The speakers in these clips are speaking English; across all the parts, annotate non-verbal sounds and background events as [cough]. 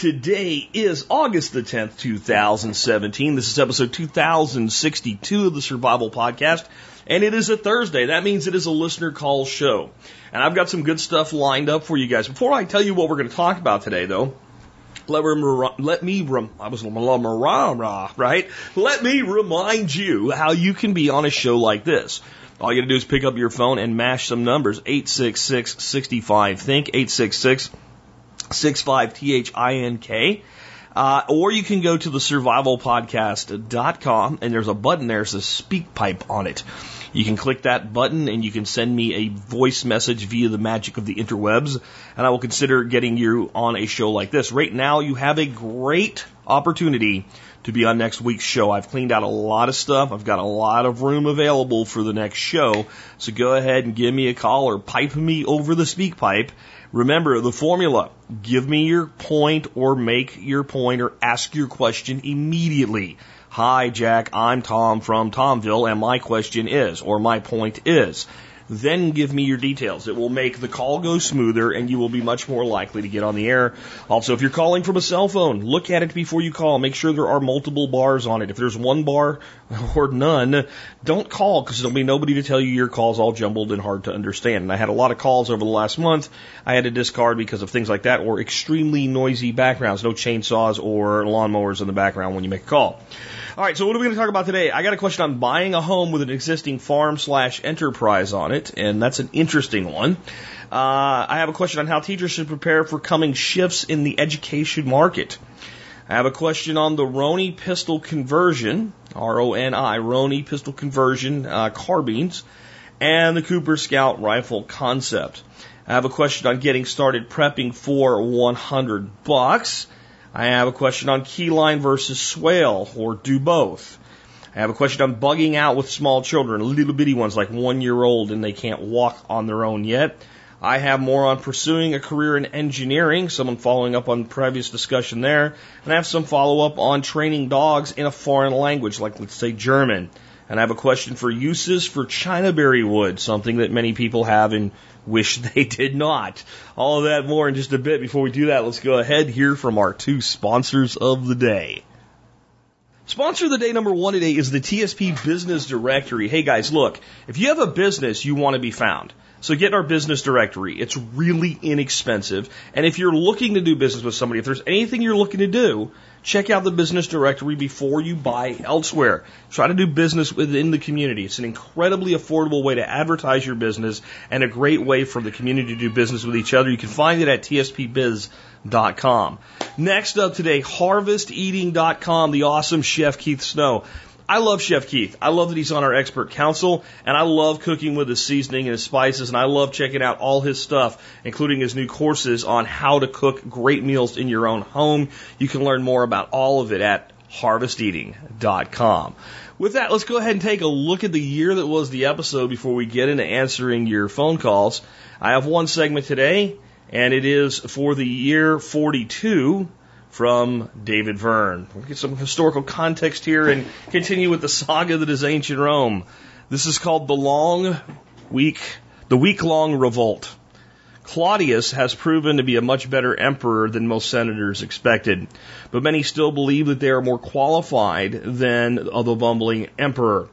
Today is August the 10th, 2017. This is episode 2062 of the Survival Podcast, and it is a Thursday. That means it is a listener call show. And I've got some good stuff lined up for you guys. Before I tell you what we're going to talk about today, though, let, let me, rem- I was right? Let me remind you how you can be on a show like this. All you gotta do is pick up your phone and mash some numbers. 866 65 Think, 866 65 T H I N K. Uh, or you can go to the survivalpodcast.com and there's a button there that says SpeakPipe on it. You can click that button and you can send me a voice message via the magic of the interwebs, and I will consider getting you on a show like this. Right now, you have a great opportunity to be on next week's show. I've cleaned out a lot of stuff. I've got a lot of room available for the next show. So go ahead and give me a call or pipe me over the SpeakPipe. Remember the formula. Give me your point or make your point or ask your question immediately. Hi, Jack, I'm Tom from Tomville, and my question is, or my point is. Then give me your details. It will make the call go smoother and you will be much more likely to get on the air. Also, if you're calling from a cell phone, look at it before you call. Make sure there are multiple bars on it. If there's one bar [laughs] or none, don't call because there'll be nobody to tell you your call's all jumbled and hard to understand. And I had a lot of calls over the last month I had to discard because of things like that or extremely noisy backgrounds. No chainsaws or lawnmowers in the background when you make a call. All right, so what are we going to talk about today? I got a question on buying a home with an existing farm slash enterprise on it, and that's an interesting one. Uh, I have a question on how teachers should prepare for coming shifts in the education market. I have a question on the Roni pistol conversion, R-O-N-I, Roni pistol conversion uh, carbines, and the Cooper Scout rifle concept. I have a question on getting started prepping for 100 bucks. I have a question on keyline versus swale, or do both. I have a question on bugging out with small children, little bitty ones like one year old and they can't walk on their own yet. I have more on pursuing a career in engineering, someone following up on previous discussion there. And I have some follow up on training dogs in a foreign language, like let's say German. And I have a question for uses for Chinaberry wood, something that many people have and Wish [laughs] they did not. All of that more in just a bit. Before we do that, let's go ahead hear from our two sponsors of the day. Sponsor of the day number one today is the TSP Business Directory. Hey guys, look, if you have a business, you want to be found. So get our business directory. It's really inexpensive. And if you're looking to do business with somebody, if there's anything you're looking to do, check out the business directory before you buy elsewhere. Try to do business within the community. It's an incredibly affordable way to advertise your business and a great way for the community to do business with each other. You can find it at tspbiz.com. Next up today, harvesteating.com, the awesome chef Keith Snow. I love Chef Keith. I love that he's on our expert council, and I love cooking with his seasoning and his spices, and I love checking out all his stuff, including his new courses on how to cook great meals in your own home. You can learn more about all of it at harvesteating.com. With that, let's go ahead and take a look at the year that was the episode before we get into answering your phone calls. I have one segment today, and it is for the year 42 from David Verne. We'll get some historical context here and continue with the saga that is ancient Rome. This is called the long week, the week long revolt. Claudius has proven to be a much better emperor than most senators expected, but many still believe that they are more qualified than the bumbling emperor.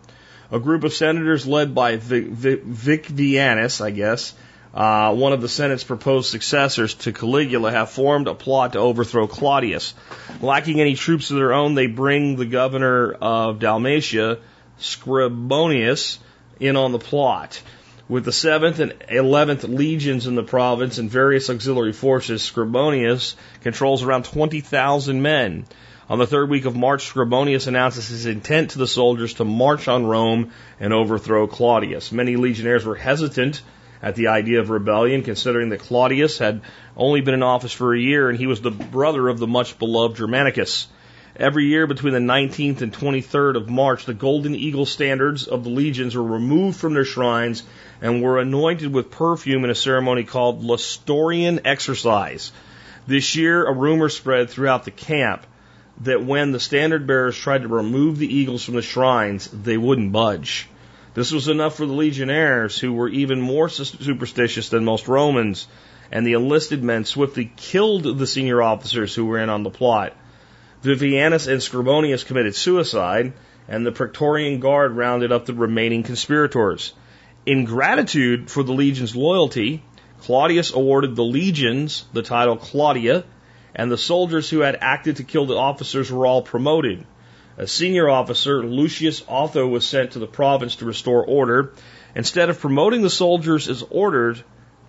A group of senators led by Vic, Vic, Vicvianus, I guess, uh, one of the Senate's proposed successors to Caligula, have formed a plot to overthrow Claudius. Lacking any troops of their own, they bring the governor of Dalmatia, Scribonius, in on the plot. With the 7th and 11th legions in the province and various auxiliary forces, Scribonius controls around 20,000 men. On the third week of March, Scribonius announces his intent to the soldiers to march on Rome and overthrow Claudius. Many legionnaires were hesitant at the idea of rebellion, considering that Claudius had only been in office for a year and he was the brother of the much beloved Germanicus. Every year between the 19th and 23rd of March, the golden eagle standards of the legions were removed from their shrines and were anointed with perfume in a ceremony called Lustorian exercise. This year, a rumor spread throughout the camp that when the standard bearers tried to remove the eagles from the shrines, they wouldn't budge. This was enough for the legionnaires, who were even more superstitious than most Romans, and the enlisted men swiftly killed the senior officers who were in on the plot. Vivianus and Scribonius committed suicide, and the Praetorian Guard rounded up the remaining conspirators. In gratitude for the legion's loyalty, Claudius awarded the legions the title Claudia, and the soldiers who had acted to kill the officers were all promoted. A senior officer, Lucius Otho, was sent to the province to restore order. Instead of promoting the soldiers as ordered,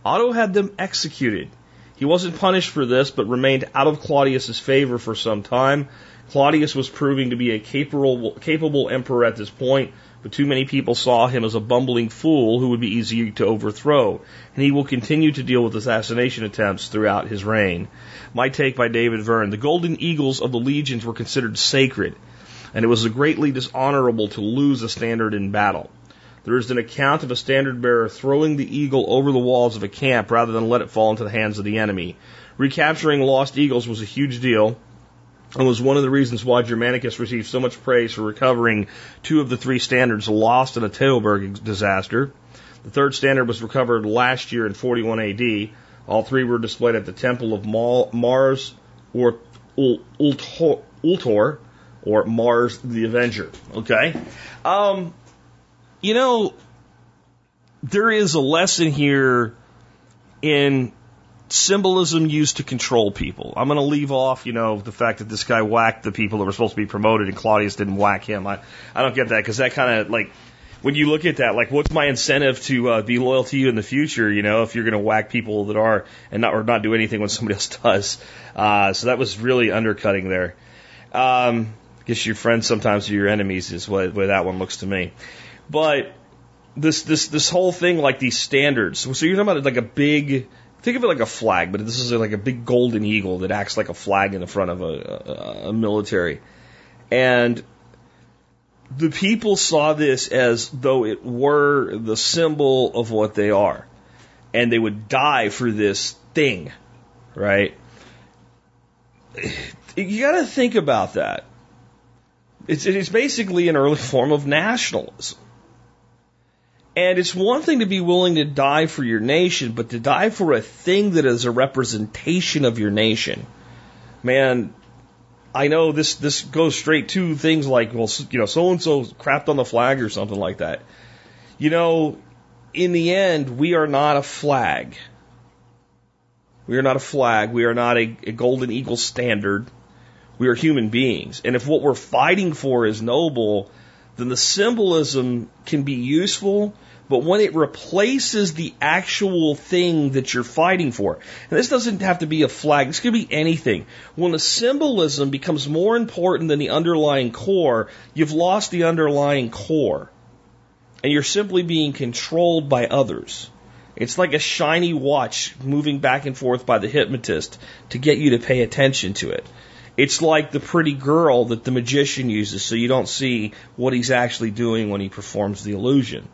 Otho had them executed. He wasn't punished for this, but remained out of Claudius's favor for some time. Claudius was proving to be a capable, capable emperor at this point, but too many people saw him as a bumbling fool who would be easy to overthrow, and he will continue to deal with assassination attempts throughout his reign. My take by David Verne. The golden eagles of the legions were considered sacred, and it was greatly dishonorable to lose a standard in battle. There is an account of a standard bearer throwing the eagle over the walls of a camp rather than let it fall into the hands of the enemy. Recapturing lost eagles was a huge deal and was one of the reasons why Germanicus received so much praise for recovering two of the three standards lost in a Teutoburg disaster. The third standard was recovered last year in 41 AD. All three were displayed at the Temple of Mars or Ultor, or Mars the Avenger. Okay? Um, you know, there is a lesson here in symbolism used to control people. I'm going to leave off, you know, the fact that this guy whacked the people that were supposed to be promoted and Claudius didn't whack him. I, I don't get that because that kind of like, when you look at that, like, what's my incentive to uh, be loyal to you in the future? You know, if you're going to whack people that are and not or not do anything when somebody else [laughs] does. Uh, so that was really undercutting there. Um, guess your friends sometimes are your enemies is what, what that one looks to me. But this this this whole thing, like these standards. So you're talking about like a big. Think of it like a flag, but this is like a big golden eagle that acts like a flag in the front of a, a, a military. And the people saw this as though it were the symbol of what they are. And they would die for this thing, right? You got to think about that. It's, it's basically an early form of nationalism. And it's one thing to be willing to die for your nation, but to die for a thing that is a representation of your nation. Man, I know this, this goes straight to things like, well, you know, so and so crapped on the flag or something like that. You know, in the end, we are not a flag. We are not a flag. We are not a, a golden eagle standard. We are human beings. And if what we're fighting for is noble, then the symbolism can be useful, but when it replaces the actual thing that you're fighting for, and this doesn't have to be a flag, this could be anything. When the symbolism becomes more important than the underlying core, you've lost the underlying core. And you're simply being controlled by others. It's like a shiny watch moving back and forth by the hypnotist to get you to pay attention to it. It's like the pretty girl that the magician uses so you don't see what he's actually doing when he performs the illusion.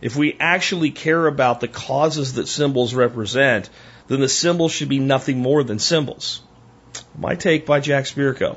If we actually care about the causes that symbols represent, then the symbols should be nothing more than symbols. My take by Jack Spirko.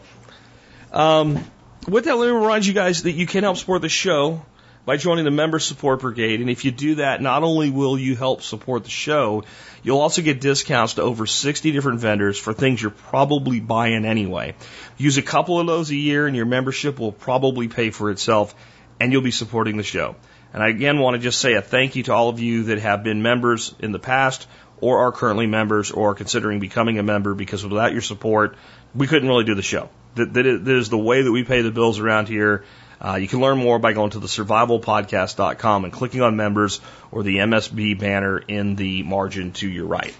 Um, with that, let me remind you guys that you can help support the show by joining the Member Support Brigade. And if you do that, not only will you help support the show, you'll also get discounts to over 60 different vendors for things you're probably buying anyway. Use a couple of those a year and your membership will probably pay for itself and you'll be supporting the show. And I again want to just say a thank you to all of you that have been members in the past or are currently members or are considering becoming a member because without your support, we couldn't really do the show. That, is the way that we pay the bills around here. Uh, you can learn more by going to the survivalpodcast.com and clicking on members or the MSB banner in the margin to your right.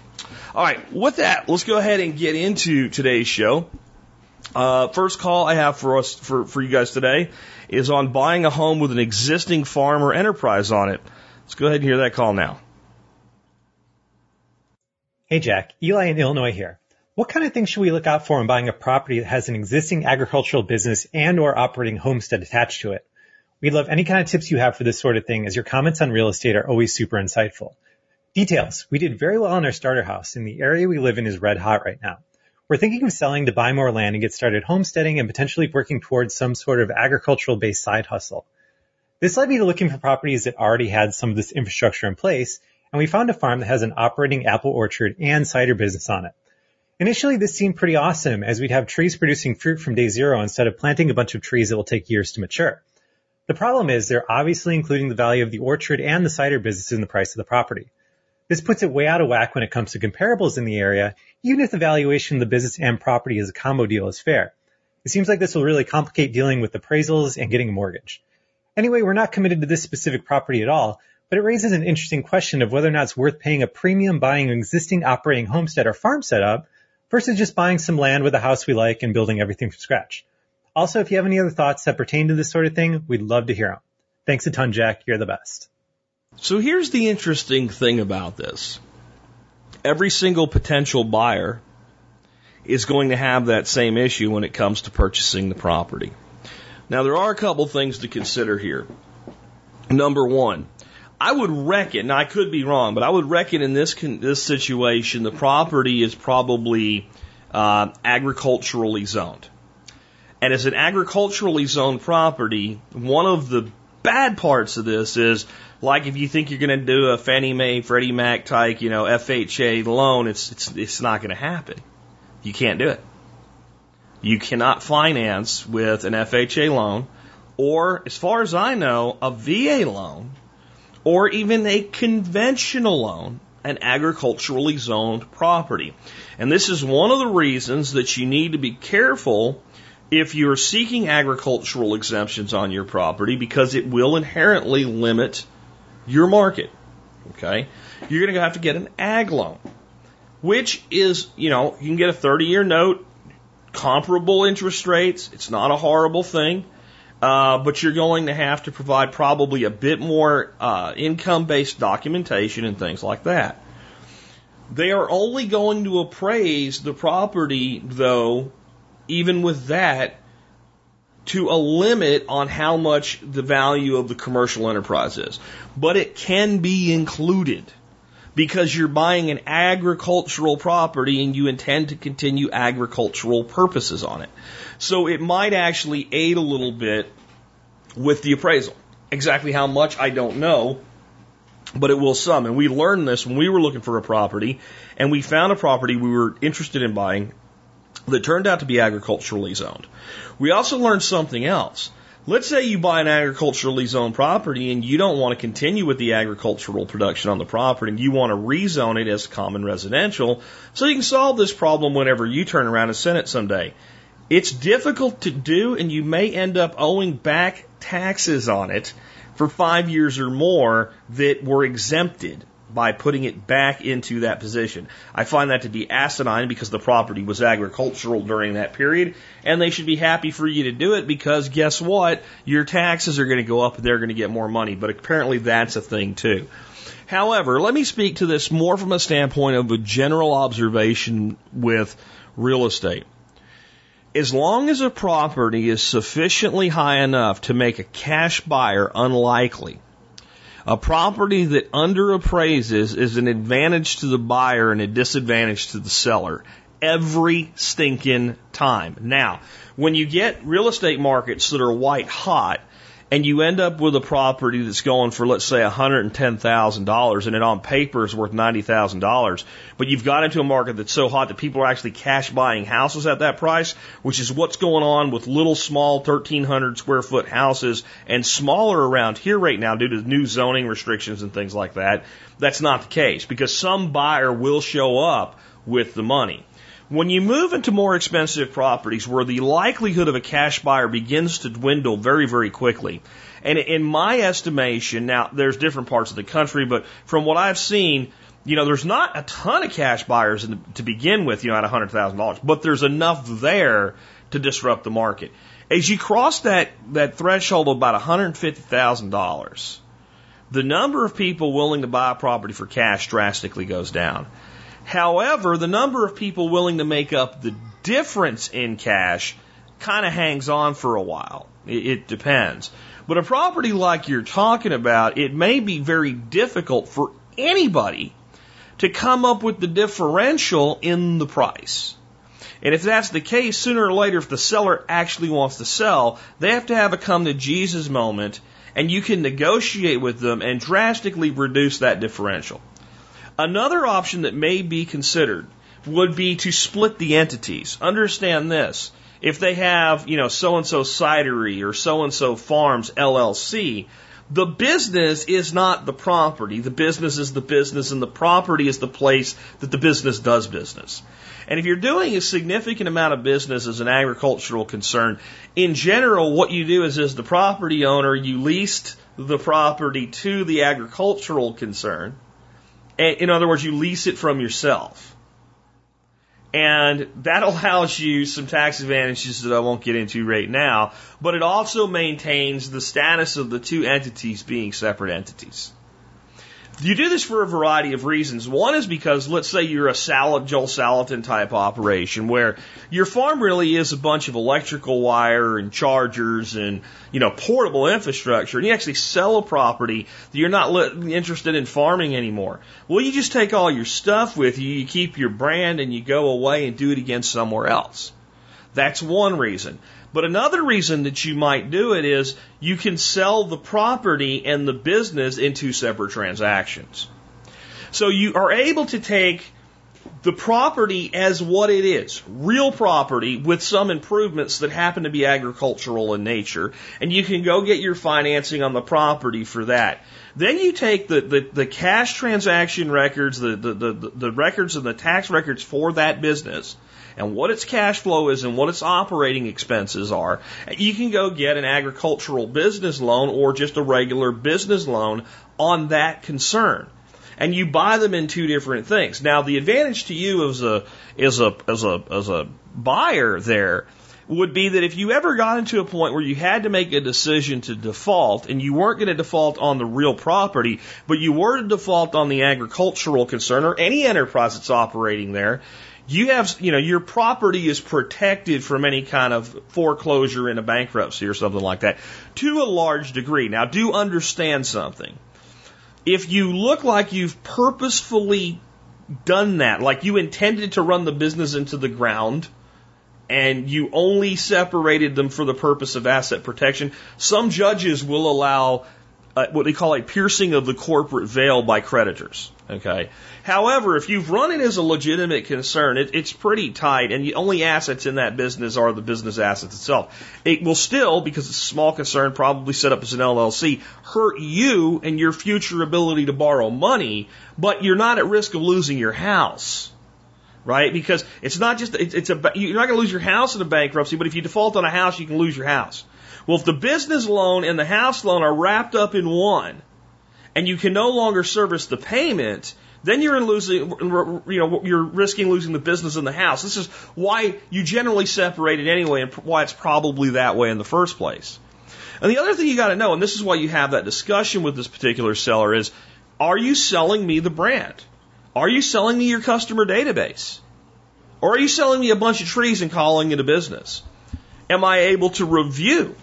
All right, with that, let's go ahead and get into today's show. Uh, first call I have for us for, for you guys today is on buying a home with an existing farm or enterprise on it. Let's go ahead and hear that call now. Hey Jack, Eli in Illinois here. What kind of things should we look out for in buying a property that has an existing agricultural business and or operating homestead attached to it? We'd love any kind of tips you have for this sort of thing as your comments on real estate are always super insightful. Details. We did very well in our starter house and the area we live in is red hot right now. We're thinking of selling to buy more land and get started homesteading and potentially working towards some sort of agricultural based side hustle. This led me to looking for properties that already had some of this infrastructure in place, and we found a farm that has an operating apple orchard and cider business on it. Initially, this seemed pretty awesome as we'd have trees producing fruit from day zero instead of planting a bunch of trees that will take years to mature. The problem is they're obviously including the value of the orchard and the cider business in the price of the property. This puts it way out of whack when it comes to comparables in the area, even if the valuation of the business and property as a combo deal is fair. It seems like this will really complicate dealing with appraisals and getting a mortgage. Anyway, we're not committed to this specific property at all, but it raises an interesting question of whether or not it's worth paying a premium buying an existing operating homestead or farm setup versus just buying some land with a house we like and building everything from scratch. Also, if you have any other thoughts that pertain to this sort of thing, we'd love to hear them. Thanks a ton, Jack. You're the best. So here's the interesting thing about this. Every single potential buyer is going to have that same issue when it comes to purchasing the property. Now, there are a couple things to consider here. Number one, I would reckon, now I could be wrong, but I would reckon in this this situation, the property is probably uh, agriculturally zoned. And as an agriculturally zoned property, one of the bad parts of this is like if you think you're going to do a Fannie Mae, Freddie Mac type, you know, FHA loan, it's it's it's not going to happen. You can't do it. You cannot finance with an FHA loan, or as far as I know, a VA loan, or even a conventional loan, an agriculturally zoned property. And this is one of the reasons that you need to be careful if you're seeking agricultural exemptions on your property because it will inherently limit your market. Okay? You're going to have to get an ag loan, which is, you know, you can get a 30 year note, comparable interest rates. It's not a horrible thing. Uh, but you're going to have to provide probably a bit more uh, income based documentation and things like that. They are only going to appraise the property, though, even with that, to a limit on how much the value of the commercial enterprise is. But it can be included because you're buying an agricultural property and you intend to continue agricultural purposes on it. So it might actually aid a little bit with the appraisal. Exactly how much, I don't know, but it will some. And we learned this when we were looking for a property and we found a property we were interested in buying that turned out to be agriculturally zoned. We also learned something else. Let's say you buy an agriculturally zoned property and you don't want to continue with the agricultural production on the property and you want to rezone it as common residential so you can solve this problem whenever you turn around and send it someday. It's difficult to do and you may end up owing back taxes on it for five years or more that were exempted by putting it back into that position. I find that to be asinine because the property was agricultural during that period, and they should be happy for you to do it because guess what? Your taxes are going to go up and they're going to get more money, but apparently that's a thing too. However, let me speak to this more from a standpoint of a general observation with real estate. As long as a property is sufficiently high enough to make a cash buyer unlikely, a property that underappraises is an advantage to the buyer and a disadvantage to the seller every stinking time. Now, when you get real estate markets that are white hot, and you end up with a property that's going for let's say $110,000 and it on paper is worth $90,000 but you've got into a market that's so hot that people are actually cash buying houses at that price which is what's going on with little small 1300 square foot houses and smaller around here right now due to new zoning restrictions and things like that. That's not the case because some buyer will show up with the money when you move into more expensive properties where the likelihood of a cash buyer begins to dwindle very, very quickly, and in my estimation, now there's different parts of the country, but from what I've seen, you know, there's not a ton of cash buyers the, to begin with, you know, at $100,000, but there's enough there to disrupt the market. As you cross that, that threshold of about $150,000, the number of people willing to buy a property for cash drastically goes down. However, the number of people willing to make up the difference in cash kind of hangs on for a while. It, it depends. But a property like you're talking about, it may be very difficult for anybody to come up with the differential in the price. And if that's the case, sooner or later, if the seller actually wants to sell, they have to have a come to Jesus moment and you can negotiate with them and drastically reduce that differential. Another option that may be considered would be to split the entities. Understand this. If they have, you know, so and so cidery or so and so farms LLC, the business is not the property. The business is the business and the property is the place that the business does business. And if you're doing a significant amount of business as an agricultural concern, in general, what you do is as the property owner, you leased the property to the agricultural concern. In other words, you lease it from yourself. And that [laughs] allows you some tax advantages that I won't get into right now, but it also maintains the status of the two entities being separate entities. You do this for a variety of reasons. One is because, let's say you're a salad, Joel Salatin type operation where your farm really is a bunch of electrical wire and chargers and, you know, portable infrastructure and you actually sell a property that you're not interested in farming anymore. Well, you just take all your stuff with you, you keep your brand and you go away and do it again somewhere else. That's one reason. But another reason that you might do it is you can sell the property and the business in two separate transactions. So you are able to take the property as what it is, real property with some improvements that happen to be agricultural in nature, and you can go get your financing on the property for that. Then you take the, the, the cash transaction records, the, the, the, the records and the tax records for that business, and what its cash flow is and what its operating expenses are, you can go get an agricultural business loan or just a regular business loan on that concern. And you buy them in two different things. Now, the advantage to you as a, as a, as a, as a buyer there would be that if you ever got into a point where you had to make a decision to default and you weren't going to default on the real property, but you were to default on the agricultural concern or any enterprise that's operating there, you have, you know, your property is protected from any kind of foreclosure in a bankruptcy or something like that to a large degree. Now, do understand something. If you look like you've purposefully done that, like you intended to run the business into the ground, and you only separated them for the purpose of asset protection, some judges will allow uh, what they call a piercing of the corporate veil by creditors. Okay. However, if you've run it as a legitimate concern, it, it's pretty tight, and the only assets in that business are the business assets itself. It will still, because it's a small concern, probably set up as an LLC, hurt you and your future ability to borrow money, but you're not at risk of losing your house. Right? Because it's not just, it's, it's a, you're not going to lose your house in a bankruptcy, but if you default on a house, you can lose your house. Well, if the business loan and the house loan are wrapped up in one, and you can no longer service the payment, then you're losing, you know, you're risking losing the business and the house. This is why you generally separate it anyway, and why it's probably that way in the first place. And the other thing you got to know, and this is why you have that discussion with this particular seller, is: Are you selling me the brand? Are you selling me your customer database? Or are you selling me a bunch of trees and calling it a business? Am I able to review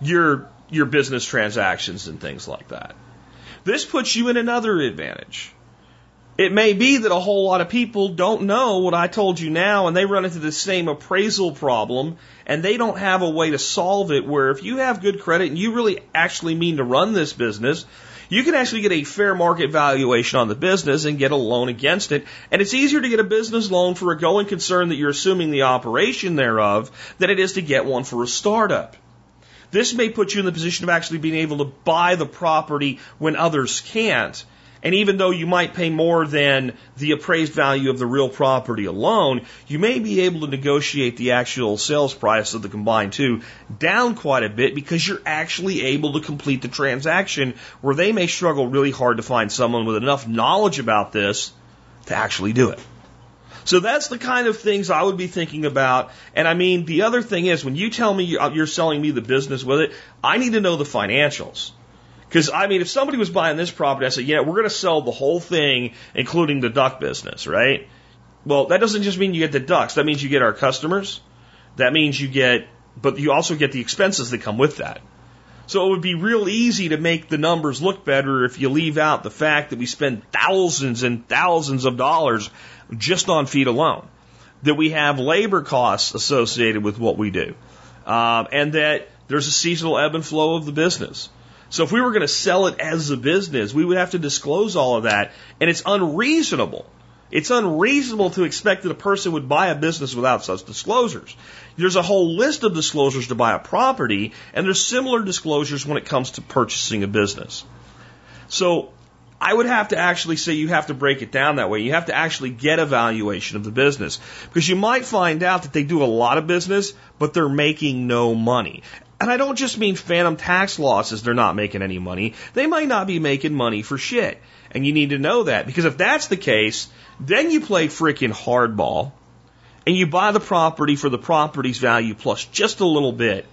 your your business transactions and things like that? This puts you in another advantage. It may be that a whole lot of people don't know what I told you now and they run into the same appraisal problem and they don't have a way to solve it where if you have good credit and you really actually mean to run this business, you can actually get a fair market valuation on the business and get a loan against it. And it's easier to get a business loan for a going concern that you're assuming the operation thereof than it is to get one for a startup. This may put you in the position of actually being able to buy the property when others can't. And even though you might pay more than the appraised value of the real property alone, you may be able to negotiate the actual sales price of the combined two down quite a bit because you're actually able to complete the transaction where they may struggle really hard to find someone with enough knowledge about this to actually do it. So that's the kind of things I would be thinking about. And I mean, the other thing is when you tell me you're selling me the business with it, I need to know the financials. Because, I mean, if somebody was buying this property, I said, yeah, we're going to sell the whole thing, including the duck business, right? Well, that doesn't just mean you get the ducks. That means you get our customers. That means you get, but you also get the expenses that come with that. So it would be real easy to make the numbers look better if you leave out the fact that we spend thousands and thousands of dollars just on feed alone. That we have labor costs associated with what we do. Um, and that there's a seasonal ebb and flow of the business. So if we were going to sell it as a business, we would have to disclose all of that. And it's unreasonable. It's unreasonable to expect that a person would buy a business without such disclosures. There's a whole list of disclosures to buy a property, and there's similar disclosures when it comes to purchasing a business. So I would have to actually say you have to break it down that way. You have to actually get a valuation of the business because you might find out that they do a lot of business, but they're making no money. And I don't just mean phantom tax losses, they're not making any money. They might not be making money for shit. And you need to know that because if that's the case, then you play freaking hardball and you buy the property for the property's value plus just a little bit.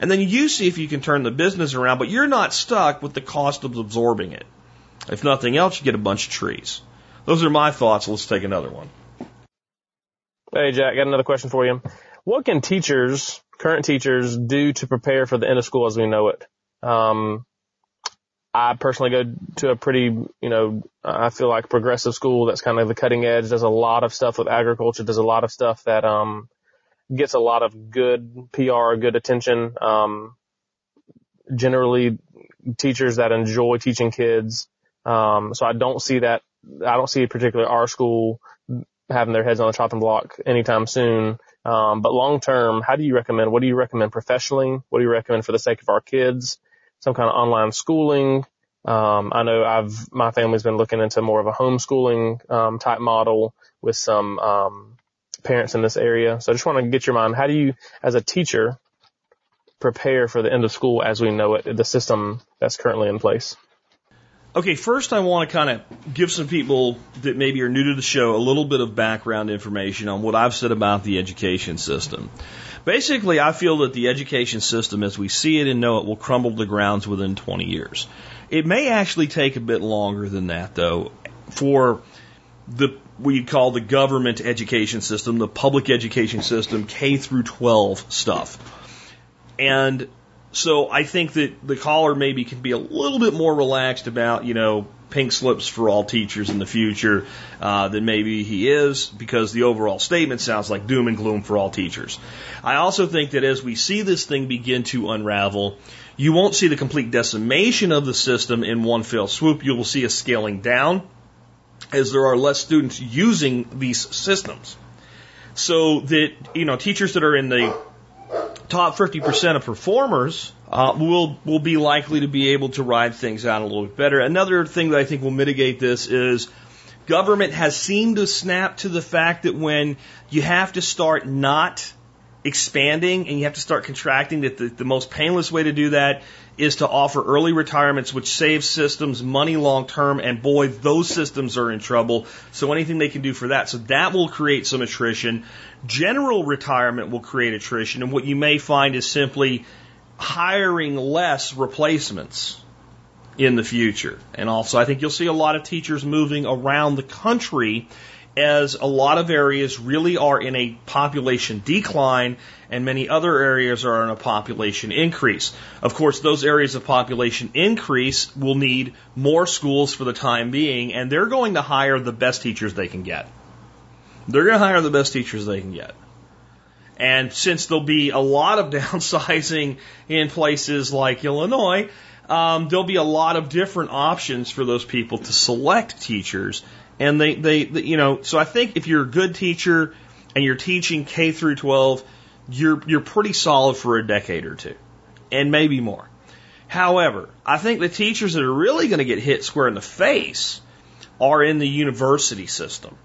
And then you see if you can turn the business around, but you're not stuck with the cost of absorbing it. If nothing else, you get a bunch of trees. Those are my thoughts. Let's take another one. Hey, Jack, got another question for you. What can teachers current teachers do to prepare for the end of school as we know it. Um, I personally go to a pretty, you know, I feel like progressive school that's kind of the cutting edge. Does a lot of stuff with agriculture. Does a lot of stuff that um, gets a lot of good PR, good attention. Um, generally, teachers that enjoy teaching kids. Um, so I don't see that. I don't see particularly our school having their heads on the chopping block anytime soon. Um, but long term, how do you recommend? What do you recommend professionally? What do you recommend for the sake of our kids? Some kind of online schooling. Um, I know I've my family's been looking into more of a homeschooling um, type model with some um, parents in this area. So I just want to get your mind. How do you, as a teacher, prepare for the end of school as we know it, the system that's currently in place? Okay, first I want to kind of give some people that maybe are new to the show a little bit of background information on what I've said about the education system. Basically, I feel that the education system as we see it and know it will crumble to the grounds within 20 years. It may actually take a bit longer than that though for the what you call the government education system, the public education system, K through 12 stuff. And so I think that the caller maybe can be a little bit more relaxed about, you know, pink slips for all teachers in the future uh, than maybe he is because the overall statement sounds like doom and gloom for all teachers. I also think that as we see this thing begin to unravel, you won't see the complete decimation of the system in one fell swoop. You will see a scaling down as there are less students using these systems. So that, you know, teachers that are in the top 50% of performers uh, will will be likely to be able to ride things out a little bit better. Another thing that I think will mitigate this is government has seemed to snap to the fact that when you have to start not expanding and you have to start contracting, that the, the most painless way to do that is to offer early retirements, which saves systems money long term. And boy, those systems are in trouble. So anything they can do for that. So that will create some attrition. General retirement will create attrition. And what you may find is simply hiring less replacements in the future. And also, I think you'll see a lot of teachers moving around the country as a lot of areas really are in a population decline and many other areas are in a population increase. Of course, those areas of population increase will need more schools for the time being, and they're going to hire the best teachers they can get. They're going to hire the best teachers they can get. And since there'll be a lot of [laughs] downsizing in places like Illinois, um, there'll be a lot of different options for those people to select teachers and they, they, they, you know, so I think if you're a good teacher and you're teaching K through 12, you're, you're pretty solid for a decade or two and maybe more. However, I think the teachers that are really going to get hit square in the face are in the university system.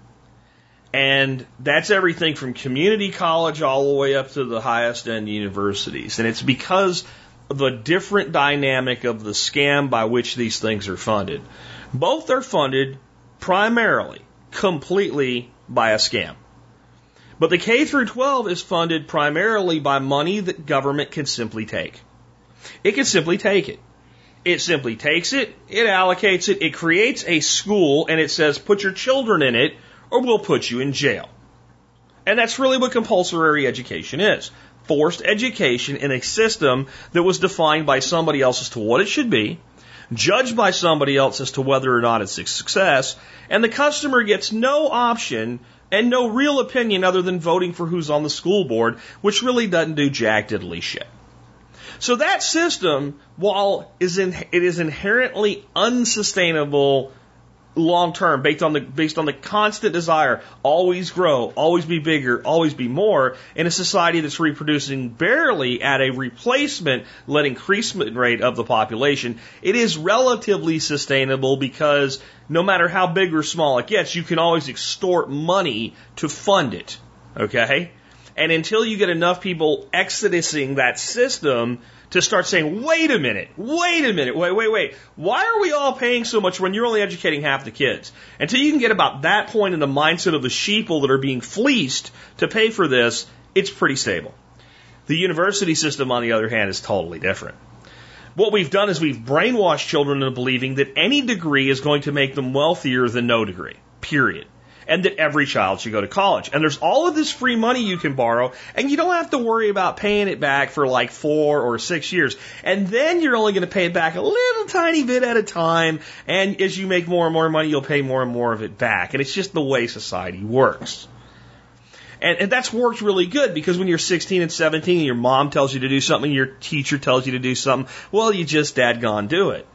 And that's everything from community college all the way up to the highest end universities. And it's because of the different dynamic of the scam by which these things are funded. Both are funded primarily, completely by a scam. But the K through 12 is funded primarily by money that government can simply take. It can simply take it. It simply takes it, it allocates it, it creates a school, and it says, put your children in it, or we'll put you in jail. And that's really what compulsory education is. Forced education in a system that was defined by somebody else as to what it should be, judged by somebody else as to whether or not it's a success, and the customer gets no option and no real opinion other than voting for who's on the school board, which really doesn't do jack diddly shit. So that system, while is in, it is inherently unsustainable long term based on the based on the constant desire always grow always be bigger always be more in a society that's reproducing barely at a replacement let increasement rate of the population it is relatively sustainable because no matter how big or small it gets you can always extort money to fund it okay? And until you get enough people exodusing that system to start saying, wait a minute, wait a minute, wait, wait, wait. Why are we all paying so much when you're only educating half the kids? Until you can get about that point in the mindset of the sheeple that are being fleeced to pay for this, it's pretty stable. The university system, on the other hand, is totally different. What we've done is we've brainwashed children into believing that any degree is going to make them wealthier than no degree. Period and that every child should go to college. And there's all of this free money you can borrow, and you don't have to worry about paying it back for like four or six years. And then you're only going to pay it back a little tiny bit at a time, and as you make more and more money, you'll pay more and more of it back. And it's just the way society works. And, and, that's worked really good because when you're 16 and 17 and your mom tells you to do something, your teacher tells you to do something, well, you just dadgone do it.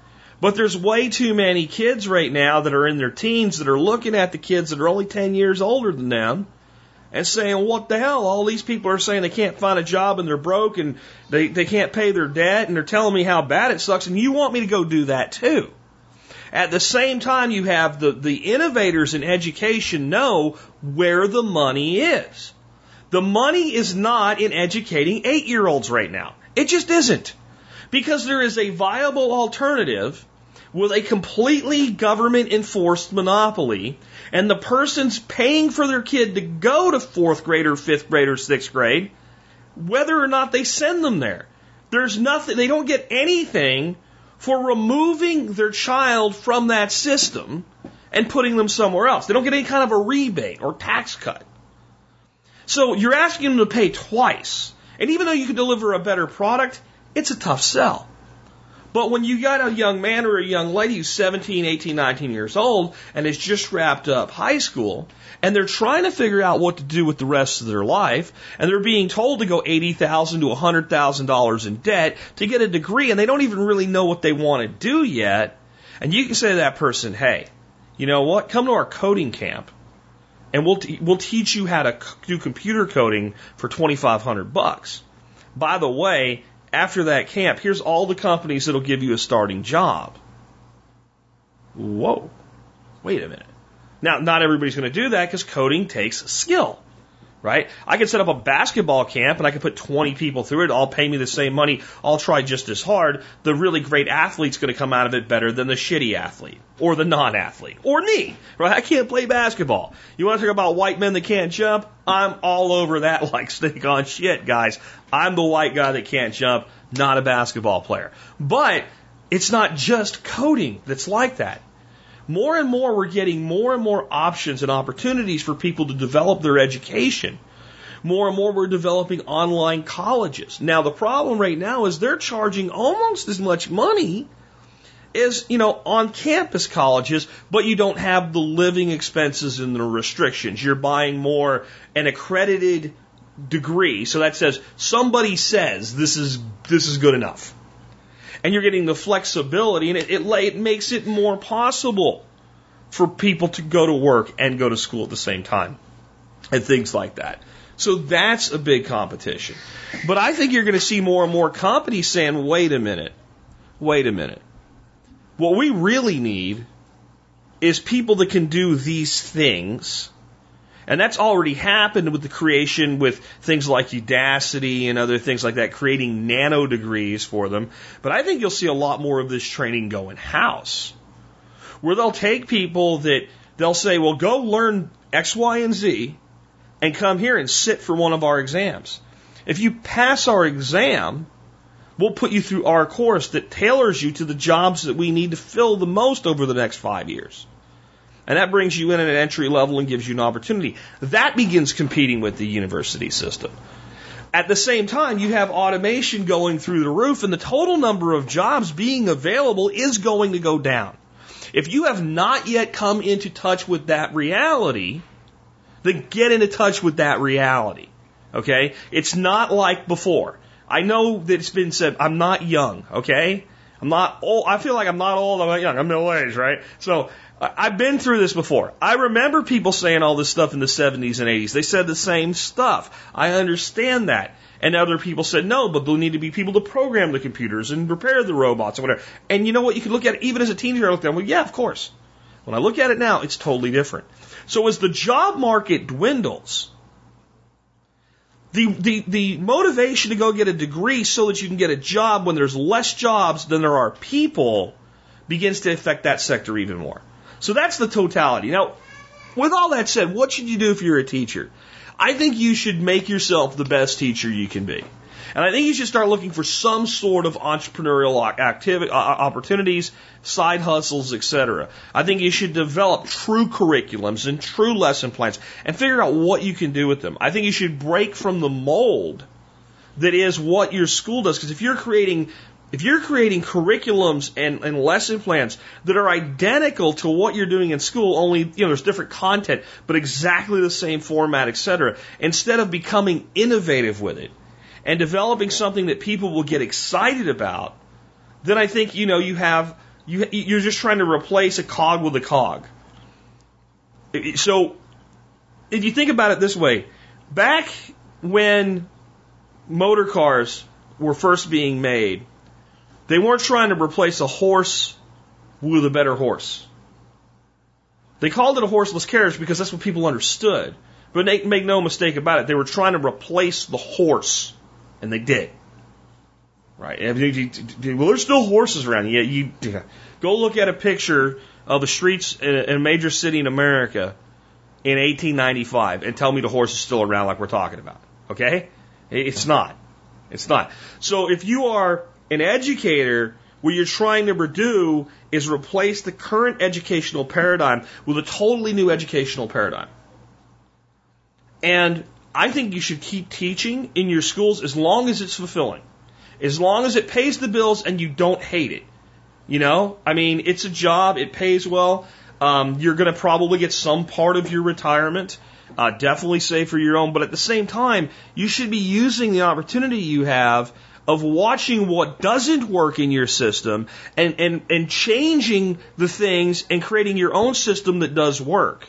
But there's way too many kids right now that are in their teens that are looking at the kids that are only 10 years older than them and saying, what the hell? All these people are saying they can't find a job and they're broke and they, they can't pay their debt and they're telling me how bad it sucks and you want me to go do that too. At the same time, you have the, the innovators in education know where the money is. The money is not in educating eight year olds right now. It just isn't. Because there is a viable alternative with a completely government enforced monopoly, and the person's paying for their kid to go to fourth grade or fifth grade or sixth grade, whether or not they send them there. There's nothing, they don't get anything for removing their child from that system and putting them somewhere else. They don't get any kind of a rebate or tax cut. So you're asking them to pay twice. And even though you can deliver a better product, it's a tough sell. But when you got a young man or a young lady who's 17, 18, 19 years old and has just wrapped up high school and they're trying to figure out what to do with the rest of their life and they're being told to go $80,000 to $100,000 in debt to get a degree and they don't even really know what they want to do yet. And you can say to that person, hey, you know what? Come to our coding camp and we'll, t- we'll teach you how to c- do computer coding for 2500 bucks. By the way, after that camp, here's all the companies that'll give you a starting job. Whoa. Wait a minute. Now, not everybody's going to do that because coding takes skill, right? I could set up a basketball camp and I could put 20 people through it, all pay me the same money, I'll try just as hard. The really great athlete's going to come out of it better than the shitty athlete or the non athlete or me, right? I can't play basketball. You want to talk about white men that can't jump? I'm all over that [laughs] like snake on shit, guys. I'm the white guy that can't jump, not a basketball player. But it's not just coding that's like that. More and more, we're getting more and more options and opportunities for people to develop their education. More and more, we're developing online colleges. Now, the problem right now is they're charging almost as much money as, you know, on campus colleges, but you don't have the living expenses and the restrictions. You're buying more an accredited degree. So that says somebody says this is this is good enough, and you're getting the flexibility, and it, it it makes it more possible for people to go to work and go to school at the same time, and things like that. So that's a big competition. But I think you're going to see more and more companies saying, wait a minute, wait a minute. What we really need is people that can do these things and that's already happened with the creation with things like Udacity and other things like that, creating nano degrees for them. But I think you'll see a lot more of this training go in house, where they'll take people that they'll say, well, go learn X, Y, and Z and come here and sit for one of our exams. If you pass our exam, We'll put you through our course that tailors you to the jobs that we need to fill the most over the next five years. And that brings you in at an entry level and gives you an opportunity. That begins competing with the university system. At the same time, you have automation going through the roof and the total number of jobs being available is going to go down. If you have not yet come into touch with that reality, then get into touch with that reality. Okay? It's not like before. I know that it's been said, I'm not young, okay? I'm not old. I feel like I'm not old, I'm not young. I'm middle aged, right? So I've been through this before. I remember people saying all this stuff in the 70s and 80s. They said the same stuff. I understand that. And other people said, no, but there'll need to be people to program the computers and repair the robots or whatever. And you know what? You could look at it, even as a teenager, I looked at it, well, yeah, of course. When I look at it now, it's totally different. So as the job market dwindles, the, the, the motivation to go get a degree so that you can get a job when there's less jobs than there are people begins to affect that sector even more. So that's the totality. Now, with all that said, what should you do if you're a teacher? I think you should make yourself the best teacher you can be. And I think you should start looking for some sort of entrepreneurial activity, opportunities, side hustles, etc. I think you should develop true curriculums and true lesson plans and figure out what you can do with them. I think you should break from the mold that is what your school does. Because if you're creating if you're creating curriculums and, and lesson plans that are identical to what you're doing in school, only, you know, there's different content, but exactly the same format, etc., instead of becoming innovative with it and developing something that people will get excited about, then I think, you know, you have, you, you're just trying to replace a cog with a cog. So, if you think about it this way, back when motor cars were first being made, they weren't trying to replace a horse with a better horse. They called it a horseless carriage because that's what people understood. But make, make no mistake about it, they were trying to replace the horse, and they did. Right? Well, there's still horses around. Yeah, you go look at a picture of the streets in a major city in America in 1895 and tell me the horse is still around like we're talking about. Okay? It's not. It's not. So if you are an educator, what you're trying to do is replace the current educational paradigm with a totally new educational paradigm. And I think you should keep teaching in your schools as long as it's fulfilling. As long as it pays the bills and you don't hate it. You know, I mean, it's a job, it pays well. Um, you're going to probably get some part of your retirement. Uh, definitely save for your own, but at the same time, you should be using the opportunity you have of watching what doesn't work in your system and, and, and changing the things and creating your own system that does work.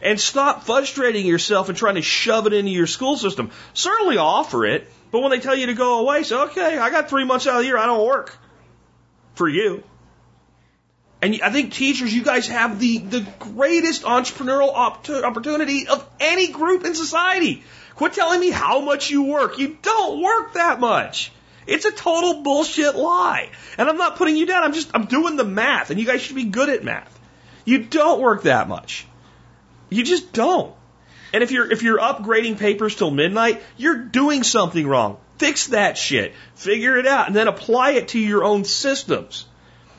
And stop frustrating yourself and trying to shove it into your school system. Certainly offer it, but when they tell you to go away, say, okay, I got three months out of the year, I don't work for you. And I think teachers, you guys have the, the greatest entrepreneurial opportunity of any group in society. Quit telling me how much you work. You don't work that much. It's a total bullshit lie. And I'm not putting you down. I'm just, I'm doing the math and you guys should be good at math. You don't work that much. You just don't. And if you're, if you're upgrading papers till midnight, you're doing something wrong. Fix that shit. Figure it out and then apply it to your own systems.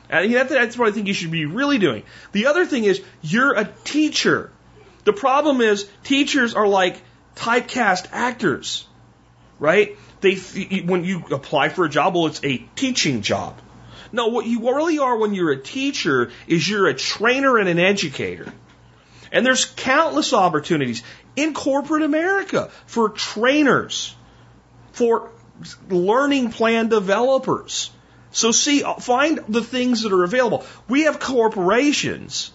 And that's what I think you should be really doing. The other thing is you're a teacher. The problem is teachers are like typecast actors, right? They, when you apply for a job, well, it's a teaching job. No, what you really are when you're a teacher is you're a trainer and an educator. And there's countless opportunities in corporate America for trainers, for learning plan developers. So see, uh, find the things that are available. We have corporations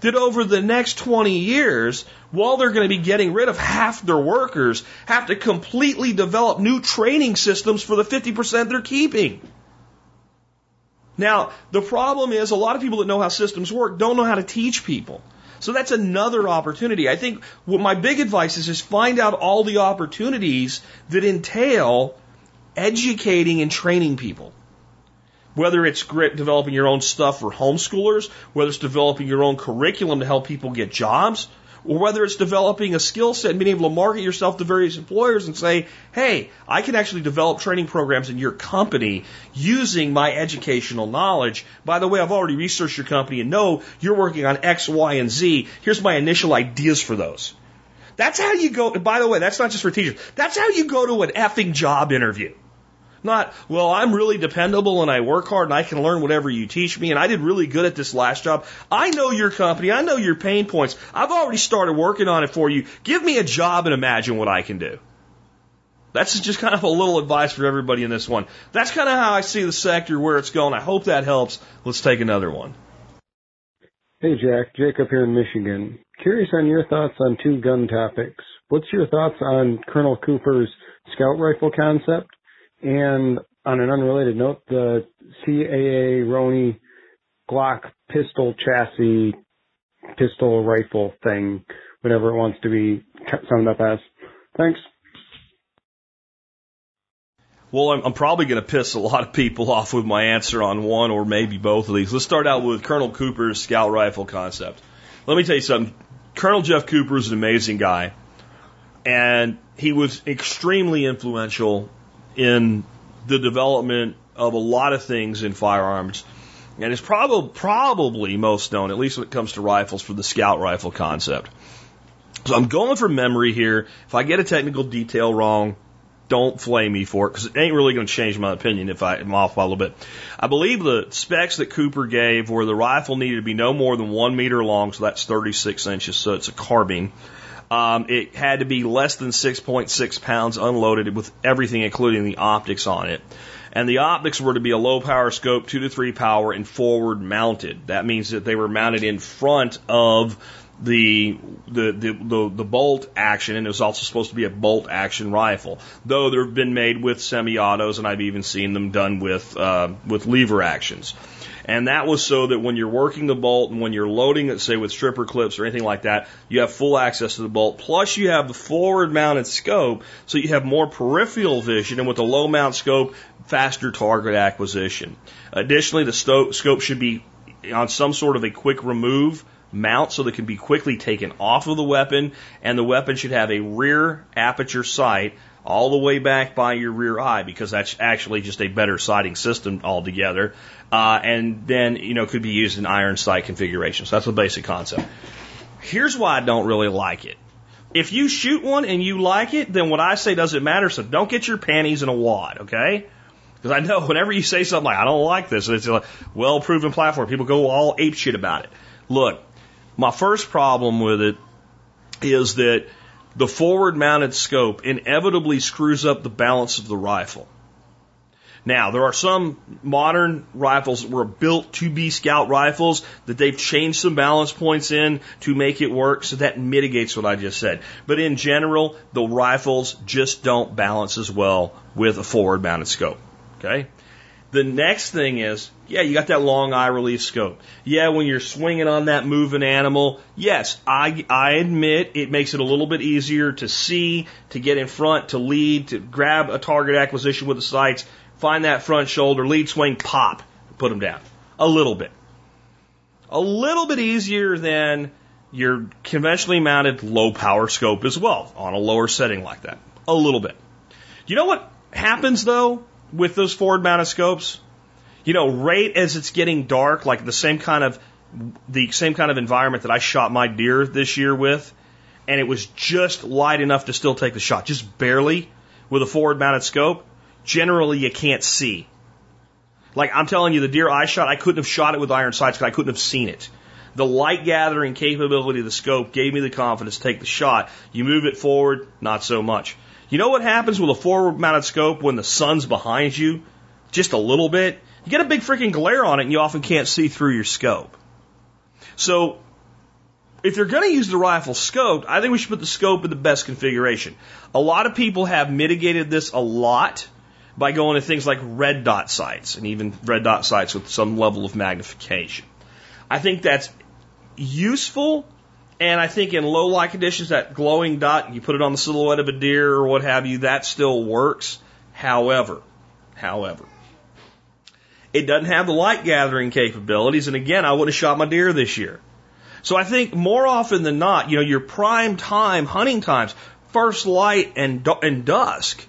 that over the next 20 years, while they're going to be getting rid of half their workers, have to completely develop new training systems for the 50% they're keeping. Now, the problem is a lot of people that know how systems work don't know how to teach people. So that's another opportunity. I think what my big advice is is find out all the opportunities that entail educating and training people. Whether it's developing your own stuff for homeschoolers, whether it's developing your own curriculum to help people get jobs, or whether it's developing a skill set and being able to market yourself to various employers and say, hey, I can actually develop training programs in your company using my educational knowledge. By the way, I've already researched your company and know you're working on X, Y, and Z. Here's my initial ideas for those. That's how you go. By the way, that's not just for teachers. That's how you go to an effing job interview. Not, well, I'm really dependable and I work hard and I can learn whatever you teach me and I did really good at this last job. I know your company. I know your pain points. I've already started working on it for you. Give me a job and imagine what I can do. That's just kind of a little advice for everybody in this one. That's kind of how I see the sector, where it's going. I hope that helps. Let's take another one. Hey, Jack. Jacob here in Michigan. Curious on your thoughts on two gun topics. What's your thoughts on Colonel Cooper's scout rifle concept? And on an unrelated note, the CAA Roni Glock pistol chassis, pistol rifle thing, whatever it wants to be summed up as. Thanks. Well, I'm, I'm probably going to piss a lot of people [laughs] off with my answer on one or maybe both of these. Let's start out with Colonel Cooper's scout rifle concept. Let me tell you something. Colonel Jeff Cooper is an amazing guy, and he was extremely influential in the development of a lot of things in firearms. And is probably probably most known, at least when it comes to rifles, for the scout rifle concept. So I'm going from memory here. If I get a technical detail wrong, don't flame me for it because it ain't really going to change my opinion if I am off by a little bit. I believe the specs that Cooper gave were the rifle needed to be no more than one meter long, so that's 36 inches, so it's a carbine. Um, it had to be less than 6.6 pounds unloaded with everything, including the optics on it. And the optics were to be a low power scope, two to three power, and forward mounted. That means that they were mounted in front of the, the the the the, bolt action, and it was also supposed to be a bolt action rifle. Though there have been made with semi-autos, and I've even seen them done with uh, with lever actions. And that was so that when you're working the bolt and when you're loading it, say with stripper clips or anything like that, you have full access to the bolt. Plus you have the forward mounted scope, so you have more peripheral vision. And with a low mount scope, faster target acquisition. Additionally, the scope should be on some sort of a quick remove mount so that it can be quickly taken off of the weapon, and the weapon should have a rear aperture sight all the way back by your rear eye because that's actually just a better sighting system altogether. Uh, and then, you know, could be used in iron sight configurations. So that's the basic concept. Here's why I don't really like it. If you shoot one and you like it, then what I say doesn't matter. So don't get your panties in a wad, okay? Because I know [laughs] whenever you say something like, I don't like this, it's a well proven platform, people go all ape shit about it. Look, my first problem with it is that the forward mounted scope inevitably screws up the balance of the rifle. Now, there are some modern rifles that were built to be scout rifles that they've changed some balance points in to make it work, so that mitigates what I just said. But in general, the rifles just don't balance as well with a forward mounted scope. Okay? The next thing is, yeah, you got that long eye relief scope. Yeah, when you're swinging on that moving animal, yes, I, I admit it makes it a little bit easier to see, to get in front, to lead, to grab a target acquisition with the sights, find that front shoulder, lead swing, pop, put them down. A little bit. A little bit easier than your conventionally mounted low power scope as well on a lower setting like that. A little bit. You know what happens though? with those forward mounted scopes? You know, right as it's getting dark, like the same kind of the same kind of environment that I shot my deer this year with, and it was just light enough to still take the shot, just barely with a forward mounted scope. Generally, you can't see. Like I'm telling you, the deer I shot, I couldn't have shot it with iron sights because I couldn't have seen it. The light gathering capability of the scope gave me the confidence to take the shot. You move it forward, not so much. You know what happens with a forward mounted scope when the sun's behind you? Just a little bit. You get a big freaking glare on it and you often can't see through your scope. So, if you're going to use the rifle scope, I think we should put the scope in the best configuration. A lot of people have mitigated this a lot by going to things like red dot sights and even red dot sights with some level of magnification. I think that's useful and I think in low light conditions, that glowing dot, you put it on the silhouette of a deer or what have you, that still works. However, however, it doesn't have the light gathering capabilities. And again, I would have shot my deer this year. So I think more often than not, you know, your prime time hunting times, first light and and dusk,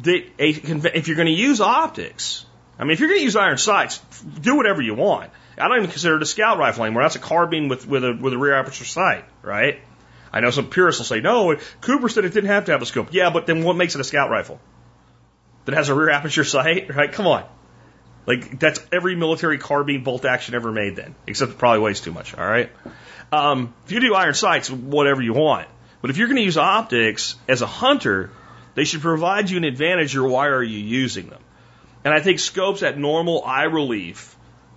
that a, if you're going to use optics, I mean, if you're going to use iron sights, do whatever you want. I don't even consider it a scout rifle anymore. That's a carbine with, with a with a rear aperture sight, right? I know some purists will say, no, Cooper said it didn't have to have a scope. Yeah, but then what makes it a scout rifle? That has a rear aperture [laughs] sight, right? Come on. Like that's every military carbine bolt action ever made then, except it probably weighs too much. All right. Um, if you do iron sights, whatever you want. But if you're going to use optics as a hunter, they should provide you an advantage or why are you using them? And I think scopes at normal eye relief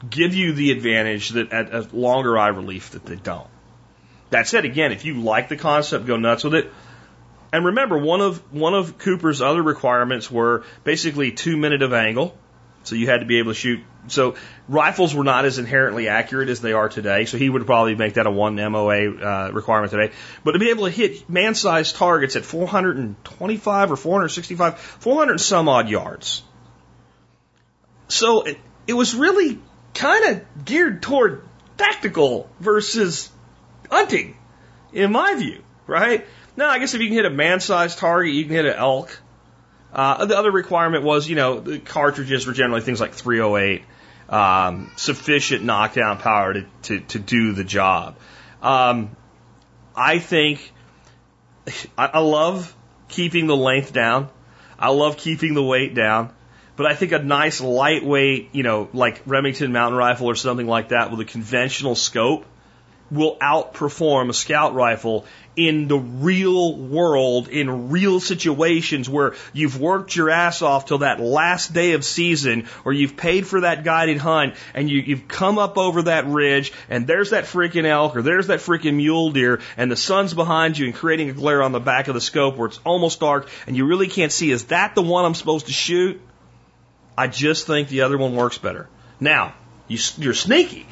give you the advantage that at a longer eye relief that they don't. That said, again, if you like the concept, go nuts with it. And remember, one of one of Cooper's other requirements were basically two minute of angle so you had to be able to shoot. So rifles were not as inherently accurate as they are today. So he would probably make that a one MOA uh, requirement today. But to be able to hit man-sized targets at 425 or 465, 400 some odd yards. So it, it was really kind of geared toward tactical versus hunting, in my view, right? Now, I guess if you can hit a man-sized target, you can hit an elk. Uh, the other requirement was, you know, the cartridges were generally things like 308, um, sufficient knockdown power to, to, to do the job. Um, I think I, I love keeping the length down. I love keeping the weight down. But I think a nice lightweight, you know, like Remington mountain rifle or something like that with a conventional scope will outperform a scout rifle in the real world, in real situations where you've worked your ass off till that last day of season, or you've paid for that guided hunt, and you, you've come up over that ridge, and there's that freaking elk, or there's that freaking mule deer, and the sun's behind you and creating a glare on the back of the scope where it's almost dark, and you really can't see, is that the one I'm supposed to shoot? I just think the other one works better. Now, you, you're sneaky.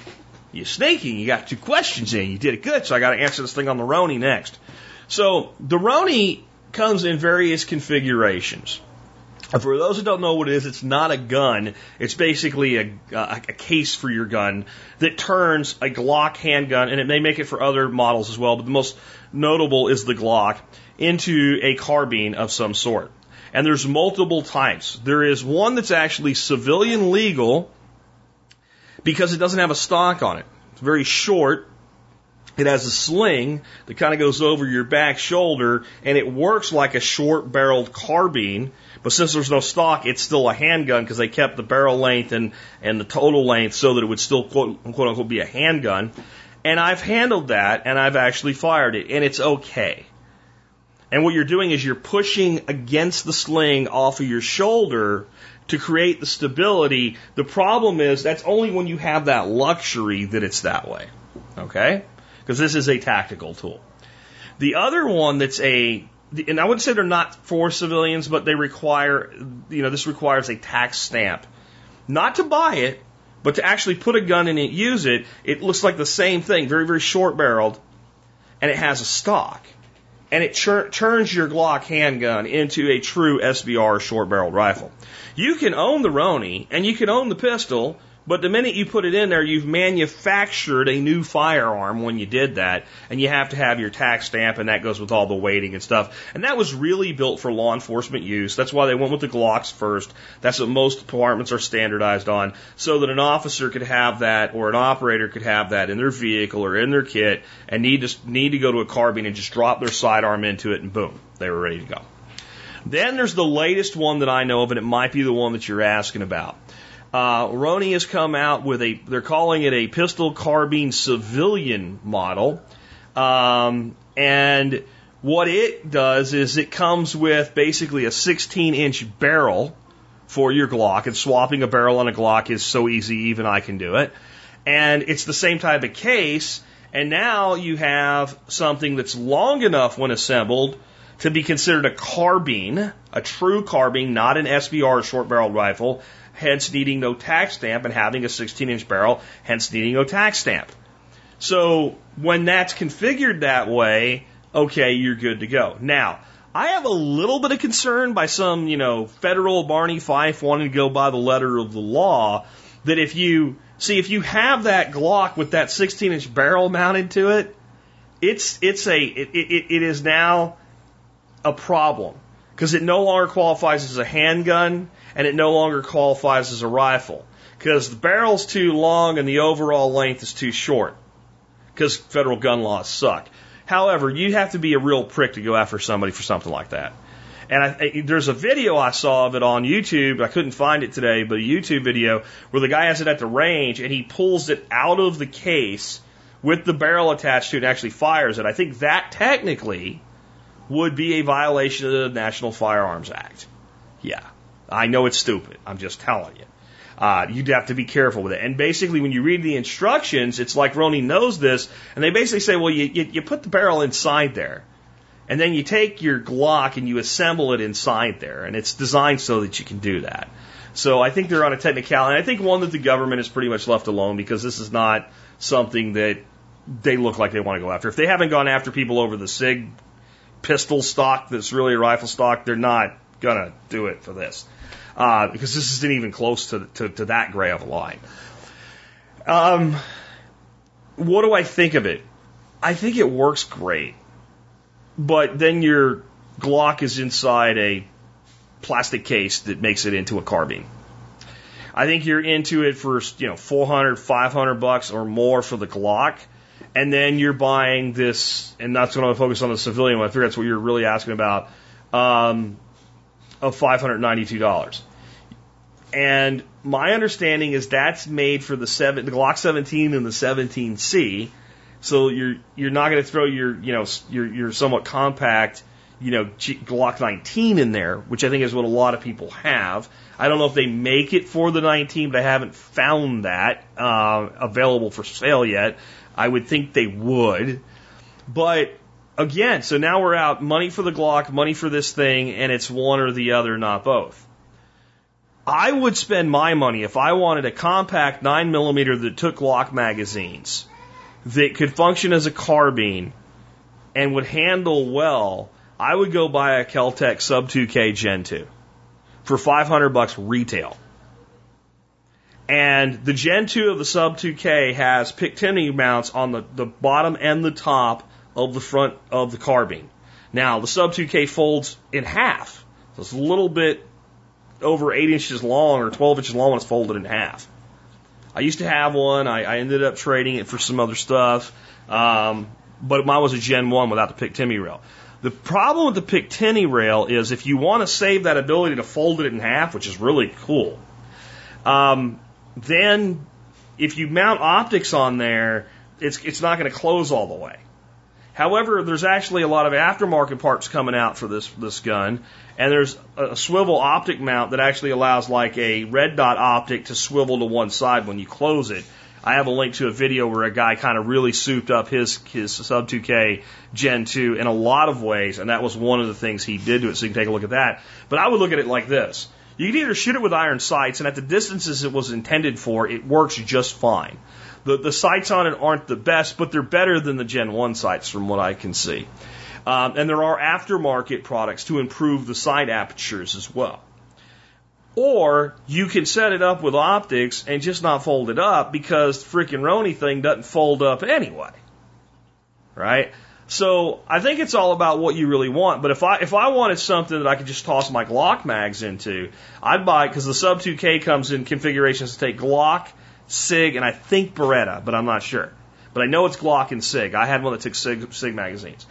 You're sneaky. You got two questions in. You did it good, so I got to answer this thing on the Roni next. So the Roni comes in various configurations. For those who don't know what it is, it's not a gun. It's basically a, a, a, case for your gun that turns a Glock handgun, and it may make it for other models as well, but the most notable is the Glock, into a carbine of some sort. And there's multiple types. There is one that's actually civilian legal because it doesn't have a stock on it. It's very short. It has a sling that kind of goes over your back shoulder and it works like a short barreled carbine. But since there's no stock, it's still a handgun because they kept the barrel length and, and the total length so that it would still quote, quote unquote be a handgun. And I've handled that and I've actually fired it and it's okay. And what you're doing is you're pushing against the sling off of your shoulder to create the stability. The problem is that's only when you have that luxury that it's that way. Okay? Because this is a tactical tool. The other one that's a, and I wouldn't say they're not for civilians, but they require, you know, this requires a tax stamp. Not to buy it, but to actually put a gun in it, use it, it looks like the same thing, very, very short barreled, and it has a stock and it turns your Glock handgun into a true SBR short barreled rifle. You can own the Roni and you can own the pistol, but the minute you put it in there, you've manufactured a new firearm when you did that, and you have to have your tax stamp, and that goes with all the waiting and stuff. And that was really built for law enforcement use. That's why they went with the Glocks first. That's what most departments are standardized on, so that an officer could have that, or an operator could have that in their vehicle or in their kit, and need to need to go to a carbine and just drop their sidearm into it, and boom, they were ready to go. Then there's the latest one that I know of, and it might be the one that you're asking about. Uh, Roni has come out with a, they're calling it a pistol carbine civilian model. Um, and what it does is it comes with basically a 16 inch barrel for your Glock. And swapping a barrel on a Glock is so easy, even I can do it. And it's the same type of case. And now you have something that's long enough when assembled to be considered a carbine, a true carbine, not an SBR short barreled rifle, hence needing no tax stamp and having a 16 inch barrel, hence needing no tax stamp. So when that's configured that way, okay, you're good to go. Now, I have a little bit of concern by some, you know, federal Barney Fife wanting to go by the letter of the law that if you See, if you have that Glock with that 16 inch barrel mounted to it, it's it's a it, it, it is now a problem because it no longer qualifies as a handgun and it no longer qualifies as a rifle because the barrel's too long and the overall length is too short because federal gun laws suck. However, you have to be a real prick to go after somebody for something like that. And I, there's a video I saw of it on YouTube. I couldn't find it today, but a YouTube video where the guy has it at the range and he pulls it out of the case with the barrel attached to it and actually fires it. I think that technically would be a violation of the National Firearms Act. Yeah. I know it's stupid. I'm just telling you. Uh, you'd have to be careful with it. And basically, when you read the instructions, it's like Roni knows this, and they basically say, well, you, you, you put the barrel inside there. And then you take your Glock and you assemble it inside there, and it's designed so that you can do that. So I think they're on a technicality. And I think one that the government is pretty much left alone because this is not something that they look like they want to go after. If they haven't gone after people over the SIG pistol stock that's really a rifle stock, they're not gonna do it for this uh, because this isn't even close to, to, to that gray of a line. Um, what do I think of it? I think it works great but then your Glock is inside a plastic case that makes it into a carbine. I think you're into it for, you know, 400, 500 bucks or more for the Glock. And then you're buying this, and that's what I'm going to focus on the civilian one. I figure that's what you're really asking about, um, of $592. And my understanding is that's made for the seven, the Glock 17 and the 17C, so you're you're not going to throw your you know your your somewhat compact you know Glock 19 in there, which I think is what a lot of people have. I don't know if they make it for the 19, but I haven't found that uh, available for sale yet. I would think they would, but again, so now we're out money for the Glock, money for this thing, and it's one or the other, not both. I would spend my money if I wanted a compact 9 millimeter that took Glock magazines that could function as a carbine and would handle well, I would go buy a Keltec Sub 2K Gen 2 for 500 bucks retail. And the Gen 2 of the Sub 2K has Picatinny mounts on the, the bottom and the top of the front of the carbine. Now, the Sub 2K folds in half. So it's a little bit over 8 inches long or 12 inches long when it's folded in half. I used to have one. I, I ended up trading it for some other stuff. Um, but mine was a Gen 1 without the Picatinny rail. The problem with the Picatinny rail is if you want to save that ability to fold it in half, which is really cool, um, then if you mount optics on there, it's, it's not going to close all the way. However, there's actually a lot of aftermarket parts coming out for this, this gun, and there's a swivel optic mount that actually allows like a red dot optic to swivel to one side when you close it. I have a link to a video where a guy kind of really souped up his his sub 2K Gen 2 in a lot of ways, and that was one of the things he did to it. So you can take a look at that. But I would look at it like this: you can either shoot it with iron sights, and at the distances it was intended for, it works just fine. The the sights on it aren't the best, but they're better than the Gen 1 sights from what I can see. Um, and there are aftermarket products to improve the sight apertures as well. Or you can set it up with optics and just not fold it up because the freaking Roni thing doesn't fold up anyway. Right? So I think it's all about what you really want. But if I if I wanted something that I could just toss my Glock mags into, I'd buy because the Sub 2K comes in configurations to take Glock, Sig, and I think Beretta, but I'm not sure. But I know it's Glock and Sig. I had one that took Sig, Sig magazines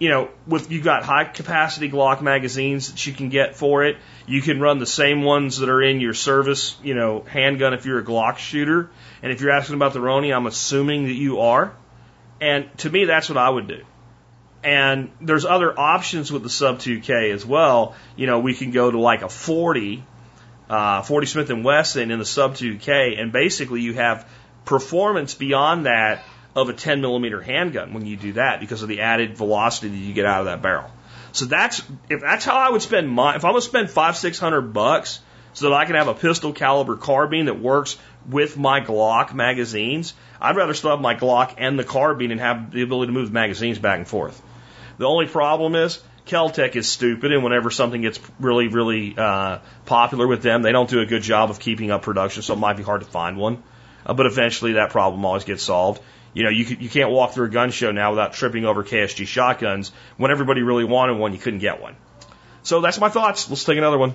you know, with you've got high capacity Glock magazines that you can get for it. You can run the same ones that are in your service, you know, handgun if you're a Glock shooter. And if you're asking about the Roni, I'm assuming that you are. And to me, that's what I would do. And there's other options with the sub 2K as well. You know, we can go to like a 40, uh, 40 Smith and Wesson in the sub 2K, and basically you have performance beyond that of a 10 millimeter handgun when you do that because of the added velocity that you get out of that barrel. So that's if that's how I would spend my if I'm gonna spend five six hundred bucks so that I can have a pistol caliber carbine that works with my Glock magazines, I'd rather still have my Glock and the carbine and have the ability to move the magazines back and forth. The only problem is Keltec is stupid, and whenever something gets really, really uh, popular with them, they don't do a good job of keeping up production, so it might be hard to find one. uh, but eventually that problem always gets solved. You know, you, you can't walk through a gun show now without tripping over KSG shotguns. When everybody really wanted one, you couldn't get one. So that's my thoughts. Let's take another one.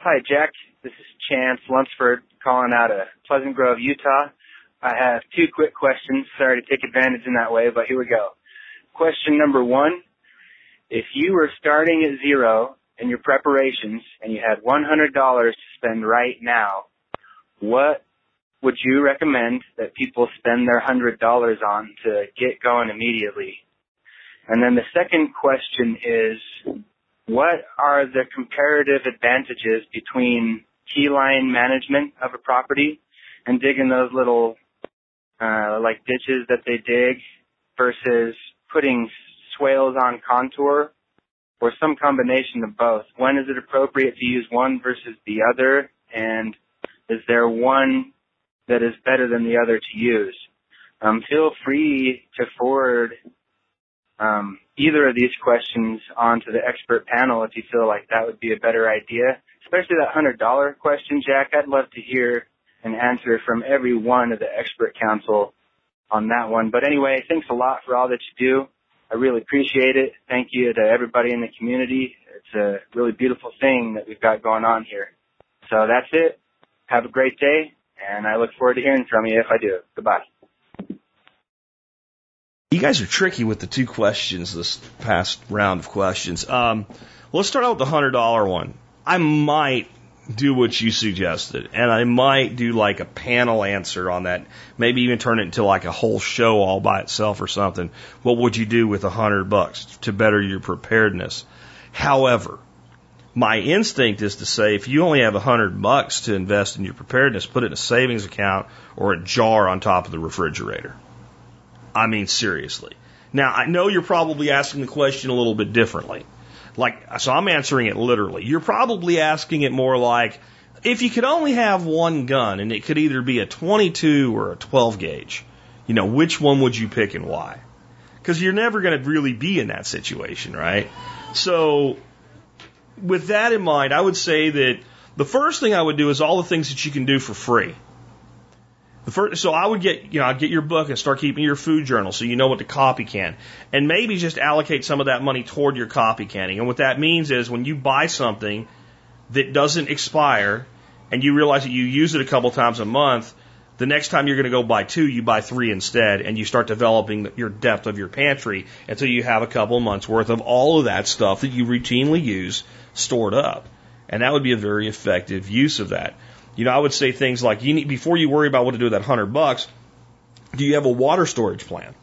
Hi, Jack. This is Chance Lunsford calling out of Pleasant Grove, Utah. I have two quick questions. Sorry to take advantage in that way, but here we go. Question number one. If you were starting at zero in your preparations and you had $100 to spend right now, what would you recommend that people spend their $100 on to get going immediately? And then the second question is, what are the comparative advantages between key line management of a property and digging those little, uh, like ditches that they dig versus putting swales on contour or some combination of both? When is it appropriate to use one versus the other? And is there one that is better than the other to use? Um, feel free to forward um, either of these questions onto the expert panel if you feel like that would be a better idea. Especially that hundred dollar question, Jack. I'd love to hear an answer from every one of the expert council on that one. But anyway, thanks a lot for all that you do. I really appreciate it. Thank you to everybody in the community. It's a really beautiful thing that we've got going on here. So that's it. Have a great day, and I look forward to hearing from you if I do. Goodbye. You guys are tricky with the two questions this past round of questions. Um, let's start out with the hundred dollar one. I might do what you suggested, and I might do like a panel answer on that. Maybe even turn it into like a whole show all by itself or something. What would you do with a hundred bucks to better your preparedness? However, my instinct is to say if you only have a hundred bucks to invest in your preparedness, put it in a savings account or a jar on top of the refrigerator. I mean, seriously. Now, I know you're probably asking the question a little bit differently. Like, so I'm answering it literally. You're probably asking it more like, if you could only have one gun and it could either be a 22 or a 12 gauge, you know, which one would you pick and why? Because you're never going to really be in that situation, right? So, with that in mind, I would say that the first thing I would do is all the things that you can do for free. First, so I would get, you know, I'd get your book and start keeping your food journal so you know what to copy can. And maybe just allocate some of that money toward your copy canning. And what that means is when you buy something that doesn't expire and you realize that you use it a couple times a month, the next time you're going to go buy two, you buy three instead, and you start developing your depth of your pantry until you have a couple months worth of all of that stuff that you routinely use stored up. And that would be a very effective use of that. You know, I would say things like you need before you worry about what to do with that hundred bucks. Do you have a water storage plan?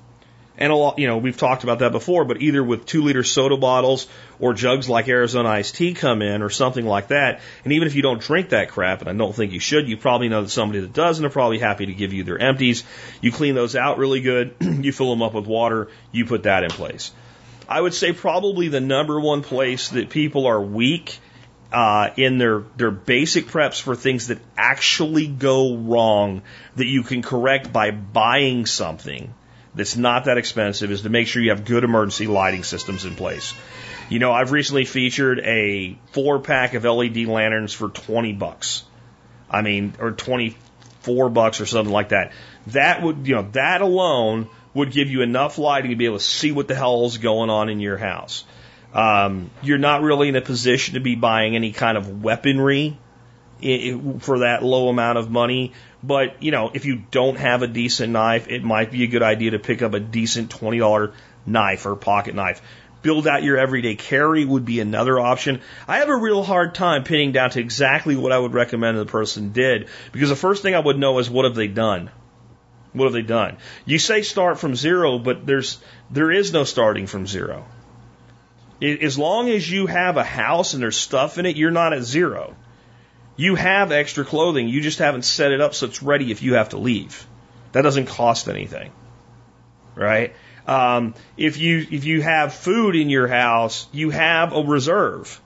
And a lot, you know, we've talked about that before, but either with two liter soda bottles or jugs like Arizona iced tea come in or something like that. And even if you don't drink that crap, and I don't think you should, you probably know that somebody that does and they're probably happy to give you their empties. You clean those out really good. [clears throat] you fill them up with water. You put that in place. I would say probably the number one place that people are weak uh, in their their basic preps for things that actually go wrong that you can correct by buying something that's not that expensive is to make sure you have good emergency lighting systems in place. You know, I've recently featured a four pack of LED lanterns for 20 bucks. I mean, or 24 bucks or something like that. That would, you know, that alone would give you enough lighting to be able to see what the hell is going on in your house. Um, you're not really in a position to be buying any kind of weaponry for that low amount of money. But, you know, if you don't have a decent knife, it might be a good idea to pick up a decent $20 knife or pocket knife. Build out your everyday carry would be another option. I have a real hard time pinning down to exactly what I would recommend the person did because the first thing I would know is what have they done? What have they done? You say start from zero, but there's, there is no starting from zero. As long as you have a house and there's stuff in it, you're not at zero. You have extra clothing. You just haven't set it up so it's ready if you have to leave. That doesn't cost anything, right? Um, if you if you have food in your house, you have a reserve.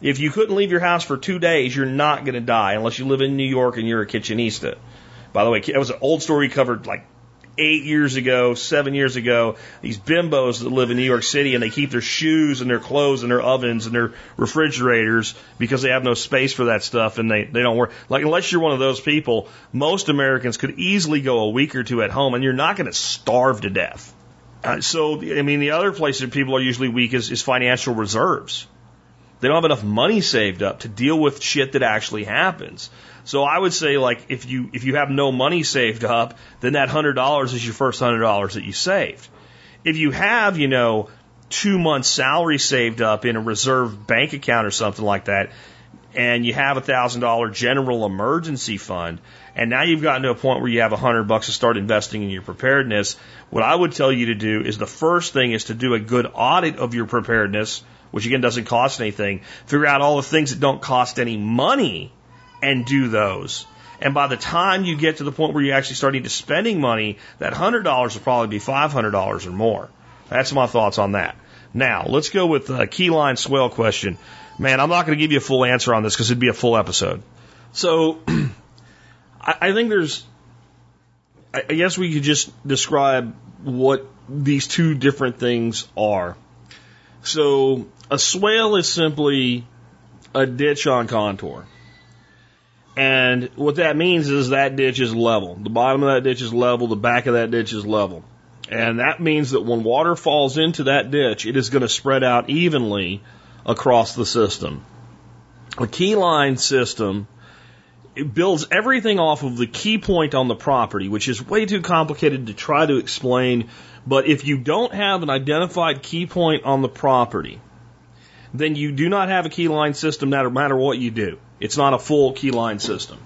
If you couldn't leave your house for two days, you're not going to die unless you live in New York and you're a kitchenista. By the way, that was an old story covered like eight years ago, seven years ago, these bimbos that live in New York City and they keep their shoes and their clothes and their ovens and their refrigerators because they have no space for that stuff and they, they don't work. Like, unless you're one of those people, most Americans could easily go a week or two at home and you're not going to starve to death. Uh, so, I mean, the other place that people are usually weak is, is financial reserves. They don't have enough money saved up to deal with shit that actually happens. So I would say like if you if you have no money saved up, then that hundred dollars is your first hundred dollars that you saved. If you have, you know, two months salary saved up in a reserve bank account or something like that, and you have a thousand dollar general emergency fund, and now you've gotten to a point where you have a hundred bucks to start investing in your preparedness, what I would tell you to do is the first thing is to do a good audit of your preparedness, which again doesn't cost anything. Figure out all the things that don't cost any money and do those. And by the time you get to the point where you're actually starting to spending money, that hundred dollars will probably be five hundred dollars or more. That's my thoughts on that. Now let's go with the keyline swale question. Man, I'm not going to give you a full answer on this because it'd be a full episode. So [clears throat] I think there's, I guess we could just describe what these two different things are. So a swale is simply a ditch on contour. And what that means is that ditch is level. The bottom of that ditch is level, the back of that ditch is level. And that means that when water falls into that ditch, it is going to spread out evenly across the system. A keyline system it builds everything off of the key point on the property, which is way too complicated to try to explain. But if you don't have an identified key point on the property, then you do not have a keyline system no matter what you do. It's not a full keyline system.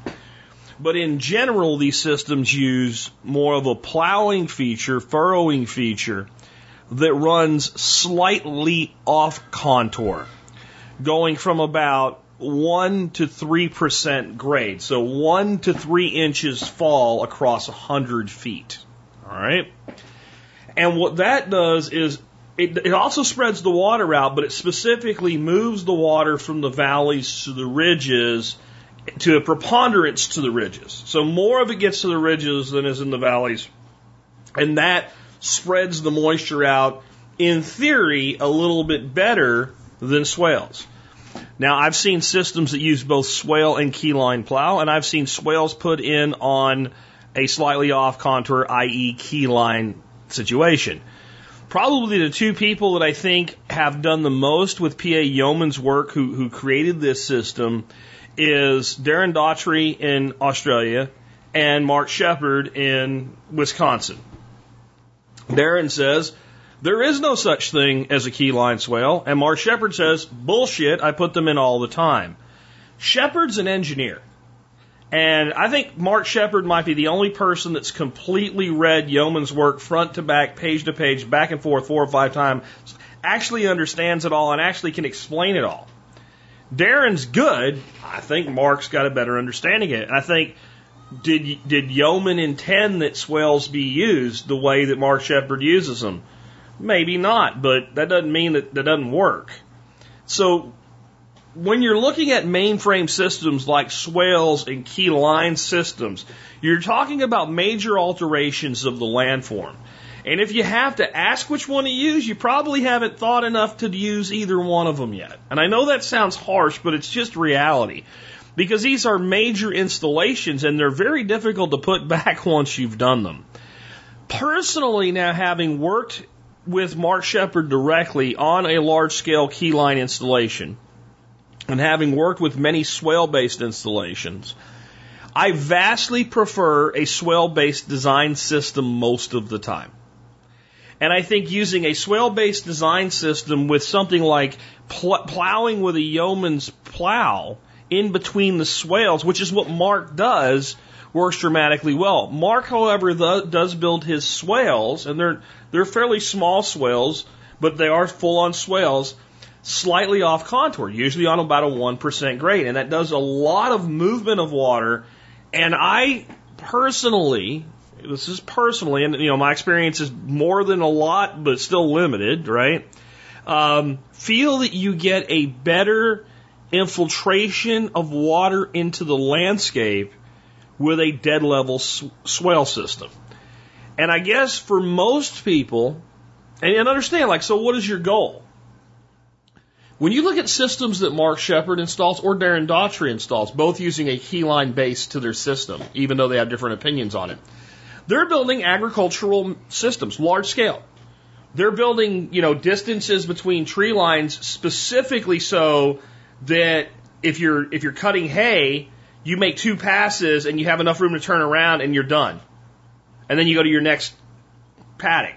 But in general, these systems use more of a plowing feature, furrowing feature that runs slightly off contour, going from about 1 to 3% grade. So 1 to 3 inches fall across 100 feet. All right? And what that does is it, it also spreads the water out, but it specifically moves the water from the valleys to the ridges to a preponderance to the ridges. So more of it gets to the ridges than is in the valleys. And that spreads the moisture out, in theory, a little bit better than swales. Now, I've seen systems that use both swale and keyline plow, and I've seen swales put in on a slightly off contour, i.e., keyline situation. Probably the two people that I think have done the most with PA Yeomans' work who, who created this system is Darren Doherty in Australia and Mark Shepard in Wisconsin. Darren says, there is no such thing as a keyline swale, and Mark Shepard says, bullshit, I put them in all the time. Shepard's an engineer. And I think Mark Shepard might be the only person that's completely read Yeomans' work front to back, page to page, back and forth four or five times, actually understands it all and actually can explain it all. Darren's good. I think Mark's got a better understanding of it. I think did did Yeoman intend that swales be used the way that Mark Shepard uses them? Maybe not, but that doesn't mean that that doesn't work. So when you're looking at mainframe systems like swales and key line systems, you're talking about major alterations of the landform. And if you have to ask which one to use, you probably haven't thought enough to use either one of them yet. And I know that sounds harsh, but it's just reality. Because these are major installations and they're very difficult to put [laughs] back once you've done them. Personally, now having worked with Mark Shepard directly on a large scale keyline installation, and having worked with many swale based installations, I vastly prefer a swale based design system most of the time. And I think using a swale based design system with something like pl- plowing with a yeoman's plow in between the swales, which is what Mark does, works dramatically well. Mark, however, the, does build his swales, and they're they're fairly small swales, but they are full on swales slightly off contour, usually on about a 1% grade. And that does a lot of movement of water. And I personally, this is personally, and you know, my experience is more than a lot, but still limited, right? Um, feel that you get a better infiltration of water into the landscape with a dead level swale system. And I guess for most people, and, and understand, like, so what is your goal? When you look at systems that Mark Shepard installs or Darren Doherty installs, both using a keyline base to their system, even though they have different opinions on it, they're building agricultural systems, large scale. They're building, you know, distances between tree lines specifically so that if you're if you're cutting hay, you make two passes and you have enough room to turn around and you're done. And then you go to your next paddock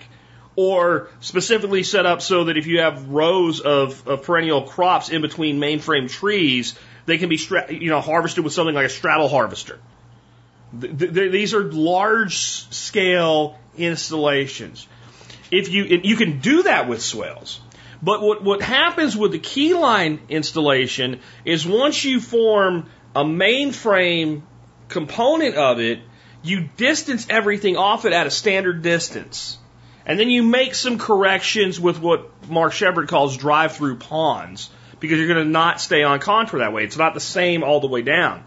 or specifically set up so that if you have rows of, of perennial crops in between mainframe trees, they can be stra- you know harvested with something like a straddle harvester. Th- th- these are large scale installations. If you you can do that with swales, but what what happens with the keyline installation is once you form a mainframe component of it, you distance everything off it at a standard distance. And then you make some corrections with what Mark Shepard calls drive through ponds because you're going to not stay on contour that way. It's not the same all the way down.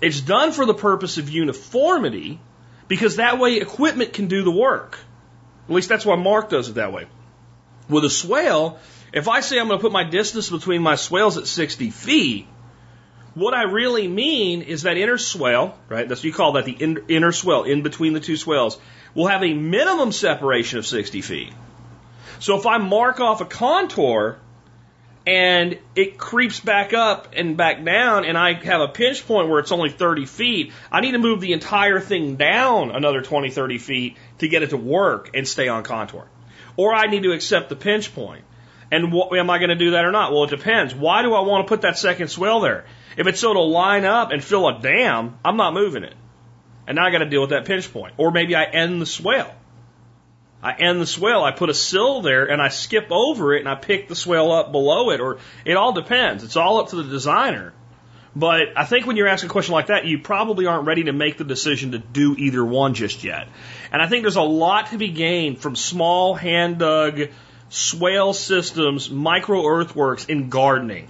It's done for the purpose of uniformity because that way equipment can do the work. At least that's why Mark does it that way. With a swale, if I say I'm going to put my distance between my swales at 60 feet, what I really mean is that inner swale, right? That's what you call that the in, inner swale, in between the two swales, will have a minimum separation of 60 feet. So if I mark off a contour and it creeps back up and back down and I have a pinch point where it's only 30 feet, I need to move the entire thing down another 20, 30 feet to get it to work and stay on contour. Or I need to accept the pinch point. And what, am I going to do that or not? Well, it depends. Why do I want to put that second swale there? If it's so to line up and fill a dam, I'm not moving it. And now I got to deal with that pinch point. Or maybe I end the swale. I end the swale, I put a sill there and I skip over it and I pick the swale up below it, or it all depends. It's all up to the designer. But I think when you're asking a question like that, you probably aren't ready to make the decision to do either one just yet. And I think there's a lot to be gained from small hand dug swale systems, micro earthworks in gardening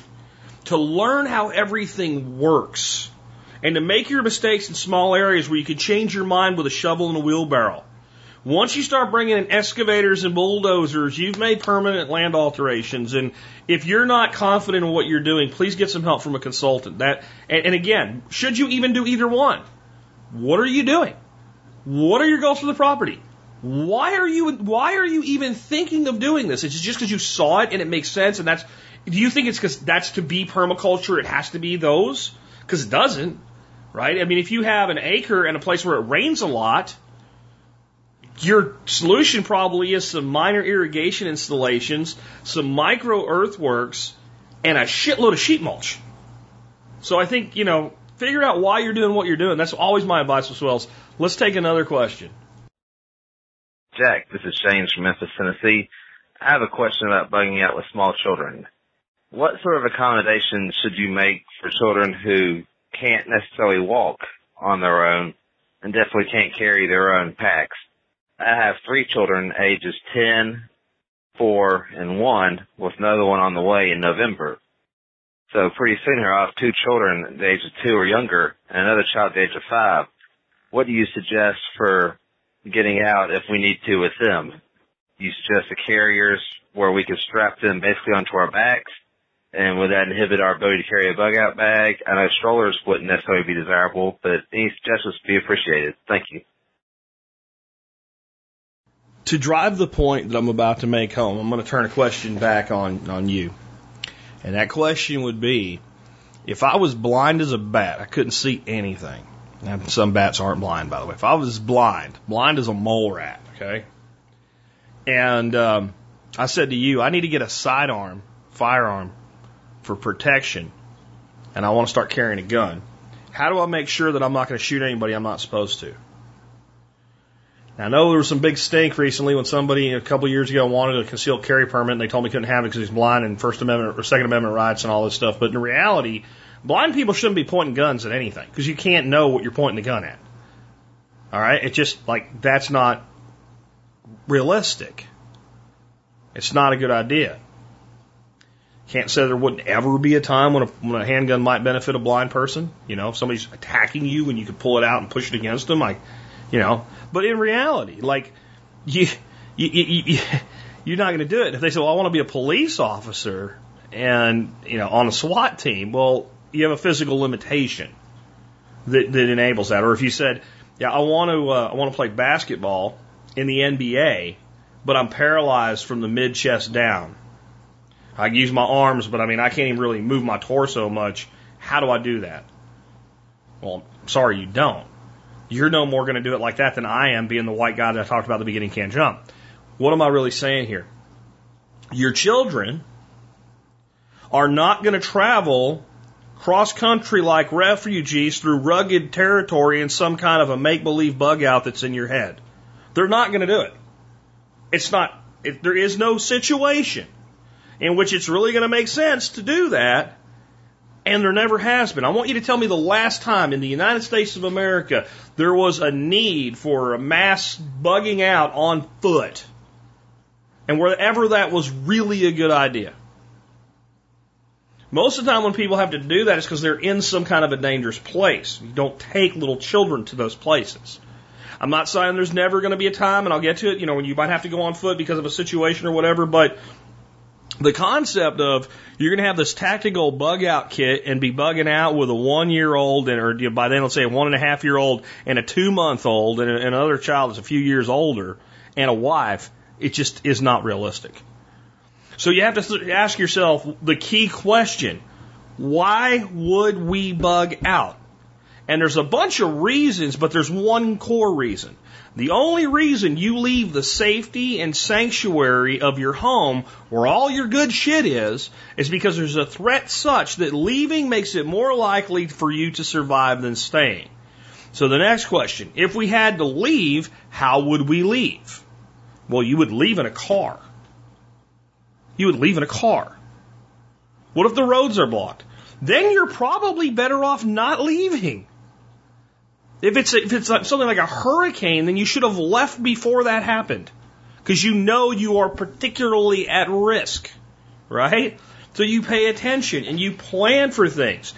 to learn how everything works and to make your mistakes in small areas where you can change your mind with a shovel and a wheelbarrow. Once you start bringing in excavators and bulldozers, you've made permanent land alterations. And if you're not confident in what you're doing, please get some help from a consultant. That, and, and again, should you even do either one? What are you doing? What are your goals for the property? Why are you why are you even thinking of doing this? It's just because you saw it and it makes sense and that's do you think it's because that's to be permaculture, it has to be those? Because it doesn't, right? I mean, if you have an acre and a place where it rains a lot, your solution probably is some minor irrigation installations, some micro earthworks, and a shitload of sheet mulch. So I think, you know, figure out why you're doing what you're doing. That's always my advice with swales. Let's take another question. Jack, this is James from Memphis, Tennessee. I have a question about bugging out with small children what sort of accommodations should you make for children who can't necessarily walk on their own and definitely can't carry their own packs? I have three children ages 10, 4, and 1 with another one on the way in November. So pretty soon here I'll have two children the age of 2 or younger and another child the age of 5. What do you suggest for getting out if we need to with them? You suggest the carriers where we can strap them basically onto our backs and would that inhibit our ability to carry a bug out bag? I know strollers wouldn't necessarily be desirable, but any suggestions would be appreciated. Thank you. To drive the point that I'm about to make home, I'm going to turn a question back on, on you. And that question would be, if I was blind as a bat, I couldn't see anything. And some bats aren't blind, by the way. If I was blind, blind as a mole rat, okay? And um, I said to you, I need to get a sidearm, firearm, for protection and I want to start carrying a gun, how do I make sure that I'm not going to shoot anybody I'm not supposed to? Now, I know there was some big stink recently when somebody a couple of years ago wanted a concealed carry permit and they told me couldn't have it because he's blind and First Amendment or Second Amendment rights and all this stuff. But in reality, blind people shouldn't be pointing guns at anything because you can't know what you're pointing the gun at. All right? It's just like that's not realistic. It's not a good idea. Can't say there wouldn't ever be a time when a, when a handgun might benefit a blind person. You know, if somebody's attacking you and you could pull it out and push it against them. I, You know, but in reality, like you, you, you, you you're not going to do it. If they say, "Well, I want to be a police officer," and you know, on a SWAT team, well, you have a physical limitation that, that enables that. Or if you said, "Yeah, I want to, uh, I want to play basketball in the NBA," but I'm paralyzed from the mid chest down. I use my arms, but I mean, I can't even really move my torso much. How do I do that? Well, sorry, you don't. You're no more going to do it like that than I am, being the white guy that I talked about at the beginning can't jump. What am I really saying here? Your children are not going to travel cross country like refugees through rugged territory in some kind of a make believe bug out that's in your head. They're not going to do it. It's not, it, there is no situation in which it's really going to make sense to do that. And there never has been. I want you to tell me the last time in the United States of America there was a need for a mass bugging out on foot. And wherever that was really a good idea. Most of the time when people have to do that, it's because they're in some kind of a dangerous place. You don't take little children to those places. I'm not saying there's never going to be a time, and I'll get to it, you know, when you might have to go on foot because of a situation or whatever, but the concept of you're going to have this tactical bug out kit and be bugging out with a one year old and or by then let's say a one and a half year old and a two month old and another child that's a few years older and a wife, it just is not realistic. So you have to ask yourself the key question: Why would we bug out? And there's a bunch of reasons, but there's one core reason. The only reason you leave the safety and sanctuary of your home where all your good shit is, is because there's a threat such that leaving makes it more likely for you to survive than staying. So the next question, if we had to leave, how would we leave? Well, you would leave in a car. You would leave in a car. What if the roads are blocked? Then you're probably better off not leaving. If it's if it's something like a hurricane, then you should have left before that happened, because you know you are particularly at risk, right? So you pay attention and you plan for things.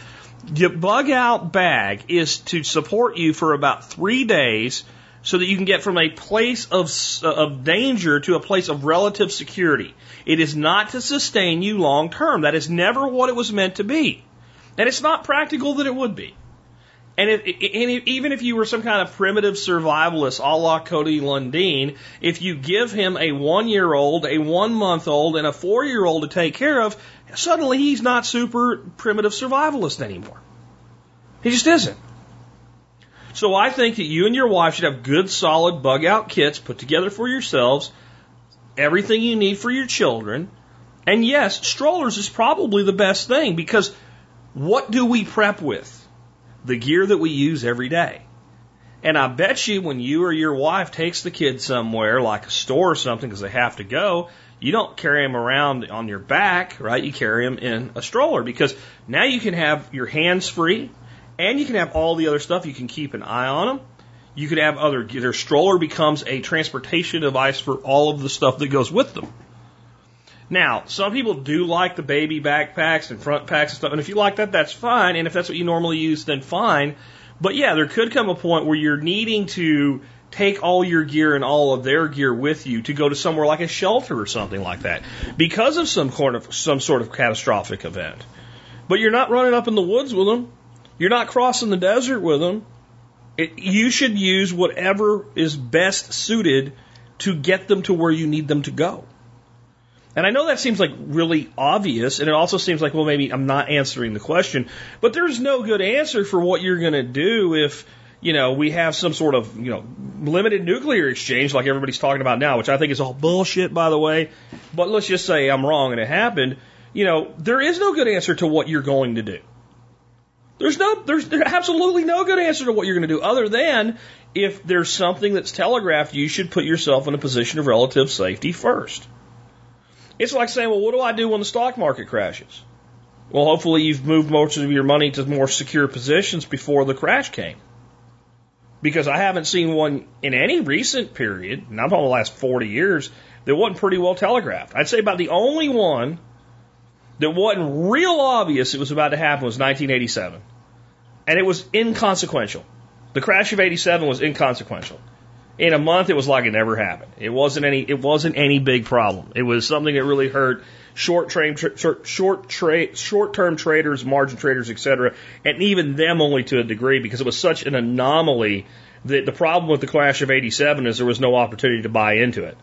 Your bug out bag is to support you for about three days so that you can get from a place of, of danger to a place of relative security. It is not to sustain you long term. That is never what it was meant to be. And it's not practical that it would be. And, if, and even if you were some kind of primitive survivalist, a la Cody Lundin, if you give him a one year old, a one month old, and a four year old to take care of, suddenly he's not super primitive survivalist anymore. He just isn't. So I think that you and your wife should have good, solid bug out kits put together for yourselves, everything you need for your children. And yes, strollers is probably the best thing because what do we prep with? The gear that we use every day. And I bet you when you or your wife takes the kids somewhere, like a store or something, because they have to go, you don't carry them around on your back, right? You carry them in a stroller because now you can have your hands free and you can have all the other stuff. You can keep an eye on them. You could have other, their stroller becomes a transportation device for all of the stuff that goes with them. Now, some people do like the baby backpacks and front packs and stuff, and if you like that, that's fine. And if that's what you normally use, then fine. But yeah, there could come a point where you're needing to take all your gear and all of their gear with you to go to somewhere like a shelter or something like that because of some sort of some sort of catastrophic event. But you're not running up in the woods with them. You're not crossing the desert with them. It, you should use whatever is best suited to get them to where you need them to go. And I know that seems like really obvious, and it also seems like, well, maybe I'm not answering the question, but there's no good answer for what you're going to do if, you know, we have some sort of, you know, limited nuclear exchange like everybody's talking about now, which I think is all bullshit, by the way. But let's just say I'm wrong and it happened. You know, there is no good answer to what you're going to do. There's no, there's, there's absolutely no good answer to what you're going to do other than if there's something that's telegraphed, you should put yourself in a position of relative safety first. It's like saying, well, what do I do when the stock market crashes? Well, hopefully you've moved most of your money to more secure positions before the crash came. Because I haven't seen one in any recent period, and I'm talking the last 40 years, that wasn't pretty well telegraphed. I'd say about the only one that wasn't real obvious it was about to happen was 1987. And it was inconsequential. The crash of 87 was inconsequential. In a month, it was like it never happened. It wasn't any, it wasn't any big problem. It was something that really hurt short trade, short, short trade, short term traders, margin traders, etc. And even them only to a degree because it was such an anomaly that the problem with the crash of 87 is there was no opportunity to buy into it.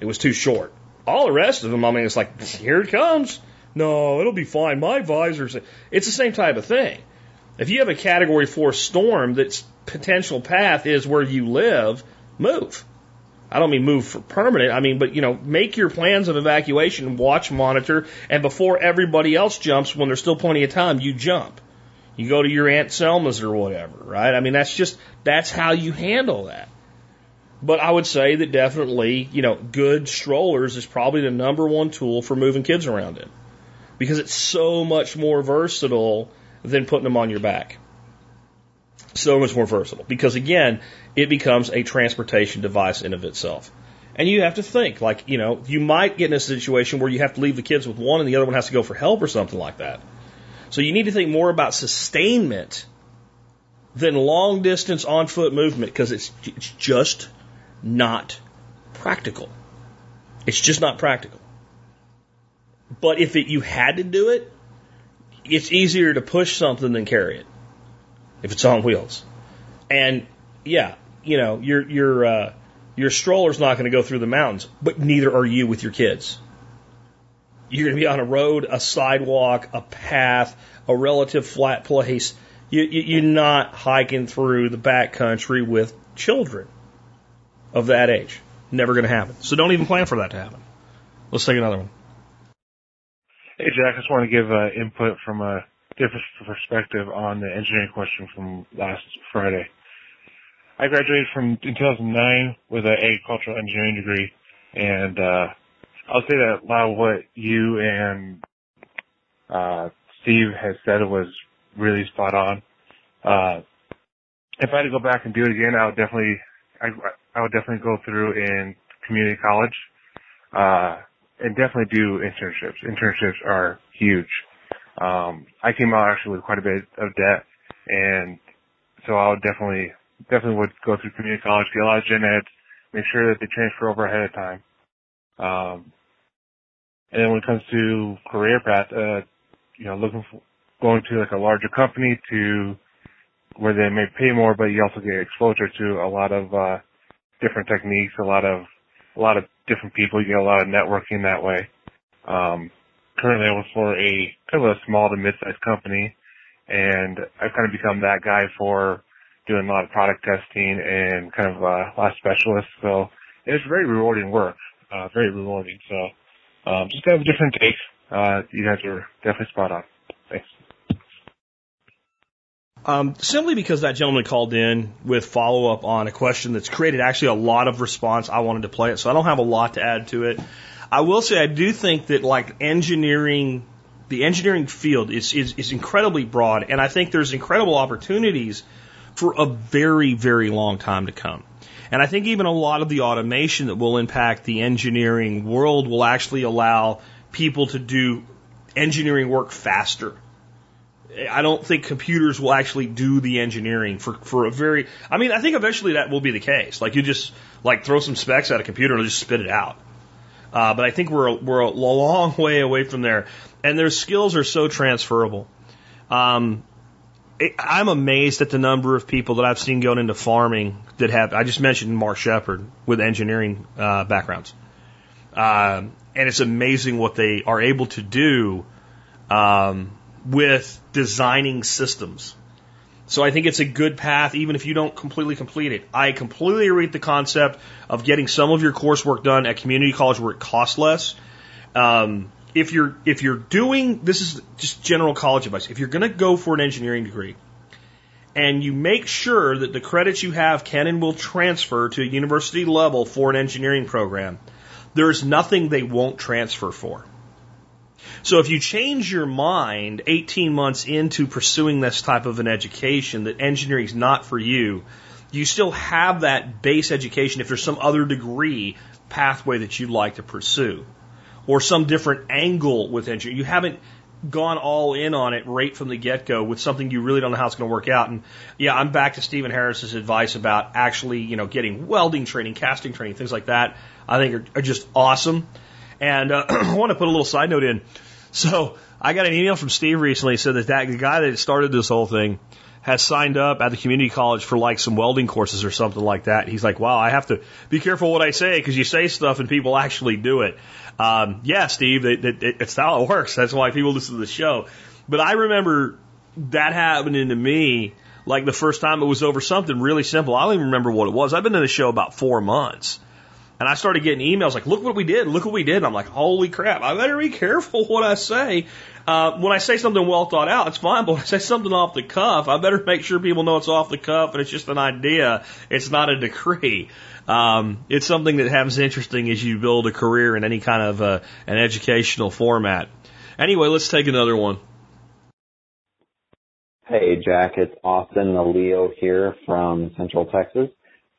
It was too short. All the rest of them, I mean, it's like, here it comes. No, it'll be fine. My visors. It's the same type of thing. If you have a category four storm that's potential path is where you live, move. I don't mean move for permanent. I mean, but you know, make your plans of evacuation, watch, monitor, and before everybody else jumps, when there's still plenty of time, you jump. You go to your Aunt Selma's or whatever, right? I mean, that's just, that's how you handle that. But I would say that definitely, you know, good strollers is probably the number one tool for moving kids around in. Because it's so much more versatile than putting them on your back. So much more versatile. Because again, it becomes a transportation device in of itself. And you have to think, like, you know, you might get in a situation where you have to leave the kids with one and the other one has to go for help or something like that. So you need to think more about sustainment than long distance on foot movement because it's, it's just not practical. It's just not practical. But if it, you had to do it, it's easier to push something than carry it if it's on wheels. And yeah, you know, your your uh, your stroller's not going to go through the mountains, but neither are you with your kids. You're going to be on a road, a sidewalk, a path, a relative flat place. You, you, you're not hiking through the back country with children of that age. Never going to happen. So don't even plan for that to happen. Let's take another one. Hey, Jack, I just want to give uh, input from a different perspective on the engineering question from last Friday. I graduated from in 2009 with an agricultural engineering degree, and uh, I'll say that a lot of what you and uh, Steve has said was really spot on. Uh, if I had to go back and do it again, I would definitely, I, I would definitely go through in community college. Uh, and definitely do internships. Internships are huge. Um, I came out actually with quite a bit of debt, and so I would definitely definitely would go through community college, get a lot of gen eds, make sure that they transfer over ahead of time. Um, and then when it comes to career path, uh, you know, looking for going to like a larger company to where they may pay more, but you also get exposure to a lot of uh, different techniques, a lot of a lot of different people. You get a lot of networking that way. Um, currently, I work for a kind of a small to mid-sized company, and I've kind of become that guy for doing a lot of product testing and kind of uh, a lot of specialists. So it's very rewarding work, uh, very rewarding. So um, just have a different take. Uh, you guys are definitely spot on. Thanks. Um, simply because that gentleman called in with follow up on a question that's created actually a lot of response, I wanted to play it. So I don't have a lot to add to it. I will say I do think that like engineering, the engineering field is, is, is incredibly broad, and I think there's incredible opportunities for a very, very long time to come. And I think even a lot of the automation that will impact the engineering world will actually allow people to do engineering work faster I don't think computers will actually do the engineering for, for a very, I mean, I think eventually that will be the case. Like you just, like throw some specs at a computer and it'll just spit it out. Uh, but I think we're, we're a long [laughs] way away from there. And their skills are so transferable. Um, I'm amazed at the number of people that I've seen going into farming that have, I just mentioned Mark Shepard with engineering, uh, backgrounds. Uh, and it's amazing what they are able to do, um, with designing systems. So I think it's a good path, even if you don't completely complete it. I completely agree the concept of getting some of your coursework done at community college where it costs less. Um, if you're if you're doing this is just general college advice. If you're going to go for an engineering degree, and you make sure that the credits you have can and will transfer to a university level for an engineering program, there's nothing they won't transfer for. So if you change your mind 18 months into pursuing this type of an education that engineering is not for you, you still have that base education if there's some other degree pathway that you'd like to pursue or some different angle with engineering. You haven't gone all in on it right from the get go with something you really don't know how it's going to work out. And yeah, I'm back to Stephen Harris's advice about actually, you know, getting welding training, casting training, things like that. I think are, are just awesome. And uh, [clears throat] I want to put a little side note in. So I got an email from Steve recently said that, that the guy that started this whole thing has signed up at the community college for like some welding courses or something like that. He's like, wow, I have to be careful what I say because you say stuff and people actually do it. Um, yeah, Steve, it, it, it's how it works. That's why people listen to the show. But I remember that happening to me like the first time it was over something really simple. I don't even remember what it was. I've been in the show about four months. And I started getting emails like, look what we did, look what we did. And I'm like, holy crap, I better be careful what I say. Uh, when I say something well thought out, it's fine, but when I say something off the cuff, I better make sure people know it's off the cuff and it's just an idea. It's not a decree. Um, it's something that happens interesting as you build a career in any kind of uh, an educational format. Anyway, let's take another one. Hey, Jack, it's Austin Leo here from Central Texas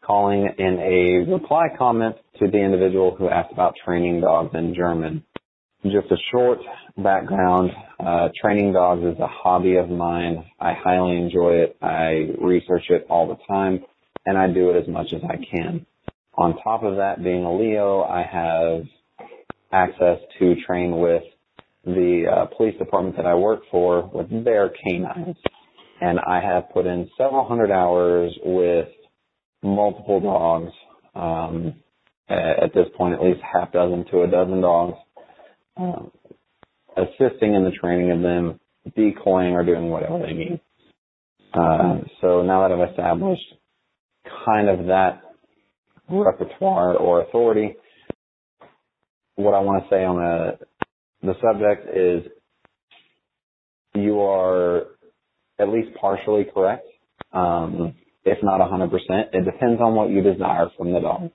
calling in a reply comment to the individual who asked about training dogs in German. Just a short background. Uh, training dogs is a hobby of mine. I highly enjoy it. I research it all the time and I do it as much as I can. On top of that, being a Leo, I have access to train with the uh, police department that I work for with their canines. And I have put in several hundred hours with multiple dogs. Um, at this point, at least half dozen to a dozen dogs, um, assisting in the training of them, decoying or doing whatever they need. Uh, so now that I've established kind of that repertoire or authority, what I want to say on the the subject is you are at least partially correct. Um, if not 100%. It depends on what you desire from the dog.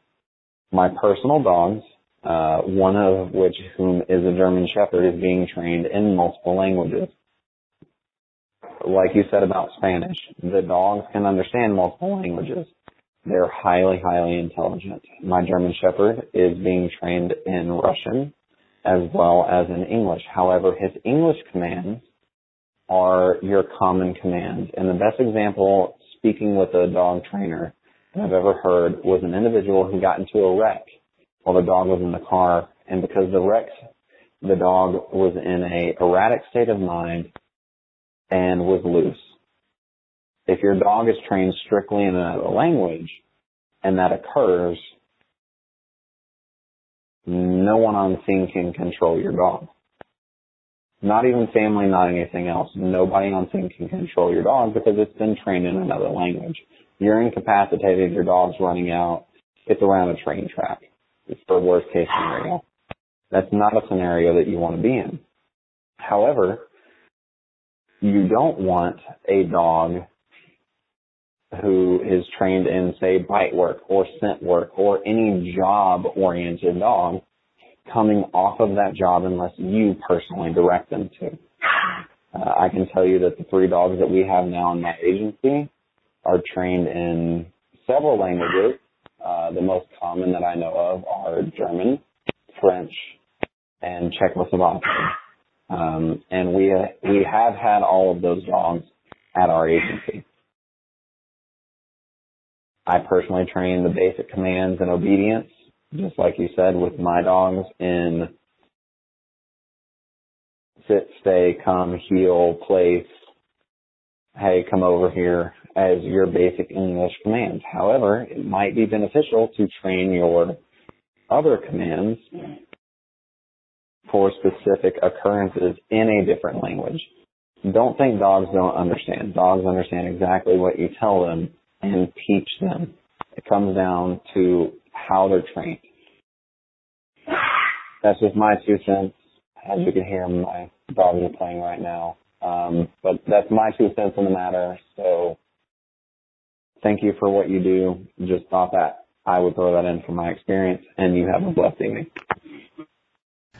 My personal dogs, uh, one of which whom is a German Shepherd, is being trained in multiple languages. Like you said about Spanish, the dogs can understand multiple languages. They're highly, highly intelligent. My German Shepherd is being trained in Russian as well as in English. However, his English commands are your common commands. And the best example speaking with a dog trainer that I've ever heard was an individual who got into a wreck while the dog was in the car. And because the wreck, the dog was in a erratic state of mind and was loose. If your dog is trained strictly in another language and that occurs, no one on scene can control your dog. Not even family, not anything else. Nobody on scene can control your dog because it's been trained in another language. You're incapacitated, your dog's running out. It's around a train track. It's the worst case scenario. That's not a scenario that you want to be in. However, you don't want a dog who is trained in, say, bite work or scent work or any job oriented dog coming off of that job unless you personally direct them to. Uh, I can tell you that the three dogs that we have now in my agency are trained in several languages. Uh, the most common that I know of are German, French, and Czechoslovakian. Um, and we uh, we have had all of those dogs at our agency. I personally train the basic commands and obedience just like you said with my dogs in sit, stay, come, heel, place, hey, come over here as your basic English commands. However, it might be beneficial to train your other commands for specific occurrences in a different language. Don't think dogs don't understand. Dogs understand exactly what you tell them and teach them. It comes down to how they're trained. That's just my two cents. As you can hear, my dogs are playing right now. Um, but that's my two cents on the matter. So thank you for what you do. Just thought that I would throw that in from my experience, and you have a blessed evening.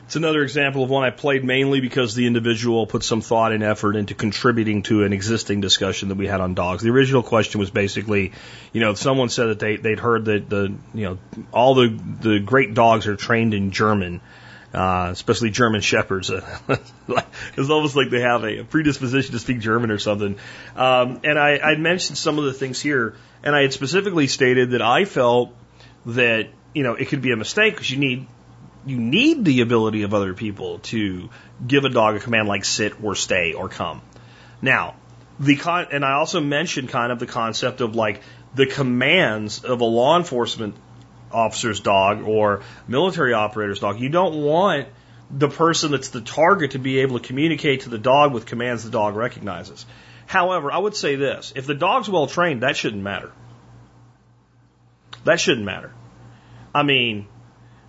It's another example of one I played mainly because the individual put some thought and effort into contributing to an existing discussion that we had on dogs. The original question was basically, you know, someone said that they they'd heard that the you know all the the great dogs are trained in German. uh, especially German shepherds. [laughs] it's almost like they have a, predisposition to speak German or something. Um, and I, I mentioned some of the things here, and I had specifically stated that I felt that you know it could be a mistake because you need you need the ability of other people to give a dog a command like sit or stay or come. Now, the con- and I also mentioned kind of the concept of like the commands of a law enforcement officer's dog or military operator's dog. You don't want the person that's the target to be able to communicate to the dog with commands the dog recognizes. However, I would say this if the dog's well trained, that shouldn't matter. That shouldn't matter. I mean,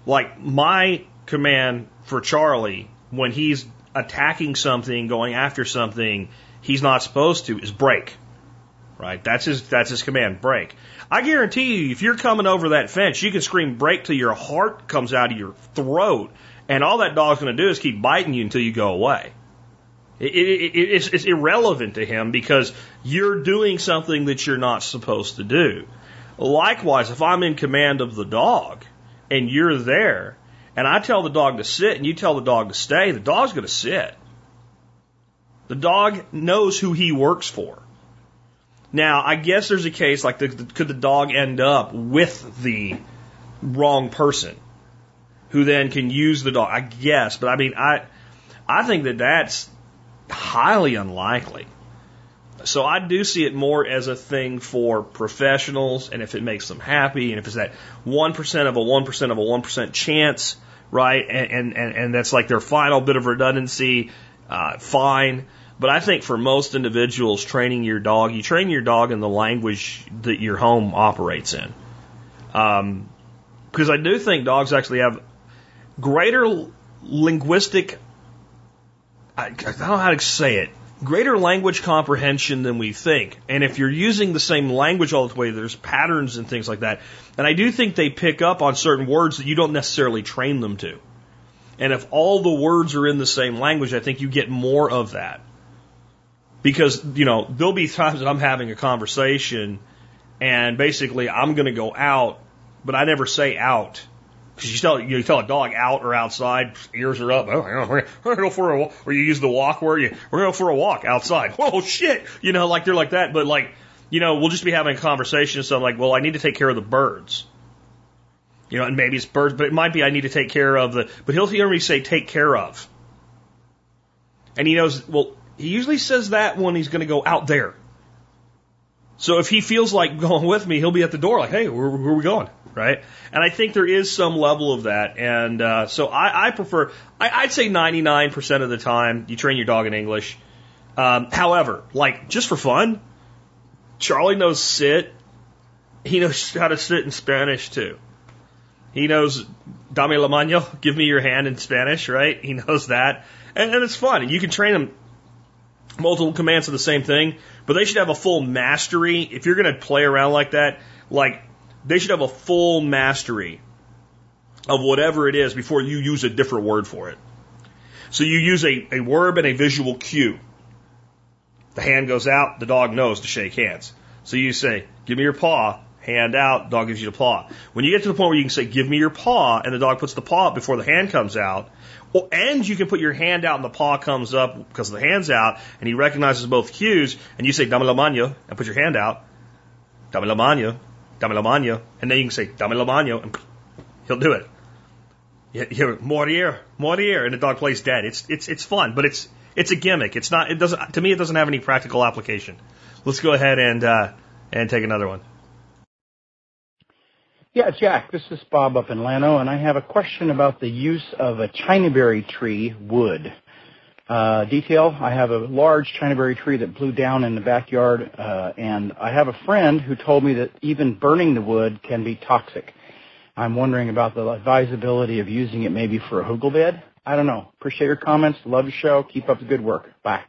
like my command for Charlie when he's attacking something, going after something he's not supposed to is break. Right? That's his that's his command, break. I guarantee you if you're coming over that fence, you can scream break till your heart comes out of your throat and all that dog's going to do is keep biting you until you go away. It, it, it, it's, it's irrelevant to him because you're doing something that you're not supposed to do. Likewise, if I'm in command of the dog and you're there and I tell the dog to sit and you tell the dog to stay, the dog's going to sit. The dog knows who he works for. Now, I guess there's a case like the, could the dog end up with the wrong person who then can use the dog? I guess, but I mean, I I think that that's highly unlikely. So I do see it more as a thing for professionals, and if it makes them happy, and if it's that one percent of a one percent of a one percent chance, right, and, and and that's like their final bit of redundancy, uh, fine. But I think for most individuals, training your dog, you train your dog in the language that your home operates in. Um, because I do think dogs actually have greater linguistic, I, I don't know how to say it, greater language comprehension than we think. And if you're using the same language all the way, there's patterns and things like that. And I do think they pick up on certain words that you don't necessarily train them to. And if all the words are in the same language, I think you get more of that. Because, you know, there'll be times that I'm having a conversation and basically I'm going to go out, but I never say out. Because you tell you tell a dog out or outside, ears are up. Oh, we're gonna go for a or you use the walk word. You we're gonna go for a walk outside. [laughs] Oh shit, you know, like they're like that. But like, you know, we'll just be having a conversation. So I'm like, well, I need to take care of the birds. You know, and maybe it's birds, but it might be I need to take care of the. But he'll hear me say take care of, and he knows. Well, he usually says that when he's going to go out there. So if he feels like [laughs] going with me, he'll be at the door like, hey, where, where are we going? Right? And I think there is some level of that. And uh, so I, I prefer, I, I'd say 99% of the time you train your dog in English. Um, however, like just for fun, Charlie knows sit. He knows [laughs] how to sit in Spanish too. He knows dame la mano, give me your hand in Spanish, right? He [laughs] knows that. And, and it's fun. You can train them multiple commands of the same thing, but they should have a full mastery. If you're going to play around like that, like they should have a full mastery of whatever it is before you use a different word for it. So you use a, a verb and a visual cue. The hand goes out, the dog knows to shake hands. So you say, give me your paw, hand out, dog gives you the paw. When you get to the point where you can say, give me your paw, and the dog puts the paw up before the hand comes out, and you can put your hand out and the paw comes up because the hand's out, and he recognizes both cues, and you say, dame la mano, and put your hand out, dame la mano, mano, and then you can say, mano, and he'll do it. You hear, morir, morir, and the dog plays dead. It's, it's, it's fun, but it's, it's a gimmick. It's not, it doesn't, to me, it doesn't have any practical application. Let's go ahead and, uh, and take another one. Yeah, Jack, this is Bob up in Llano, and I have a question about the use of a chinaberry tree wood. Uh, detail, I have a large chinaberry tree that blew down in the backyard, uh, and I have a friend who told me that even burning the wood can be toxic. I'm wondering about the advisability of using it maybe for a hugel bed. I don't know. Appreciate your comments. Love your show. Keep up the good work. Bye.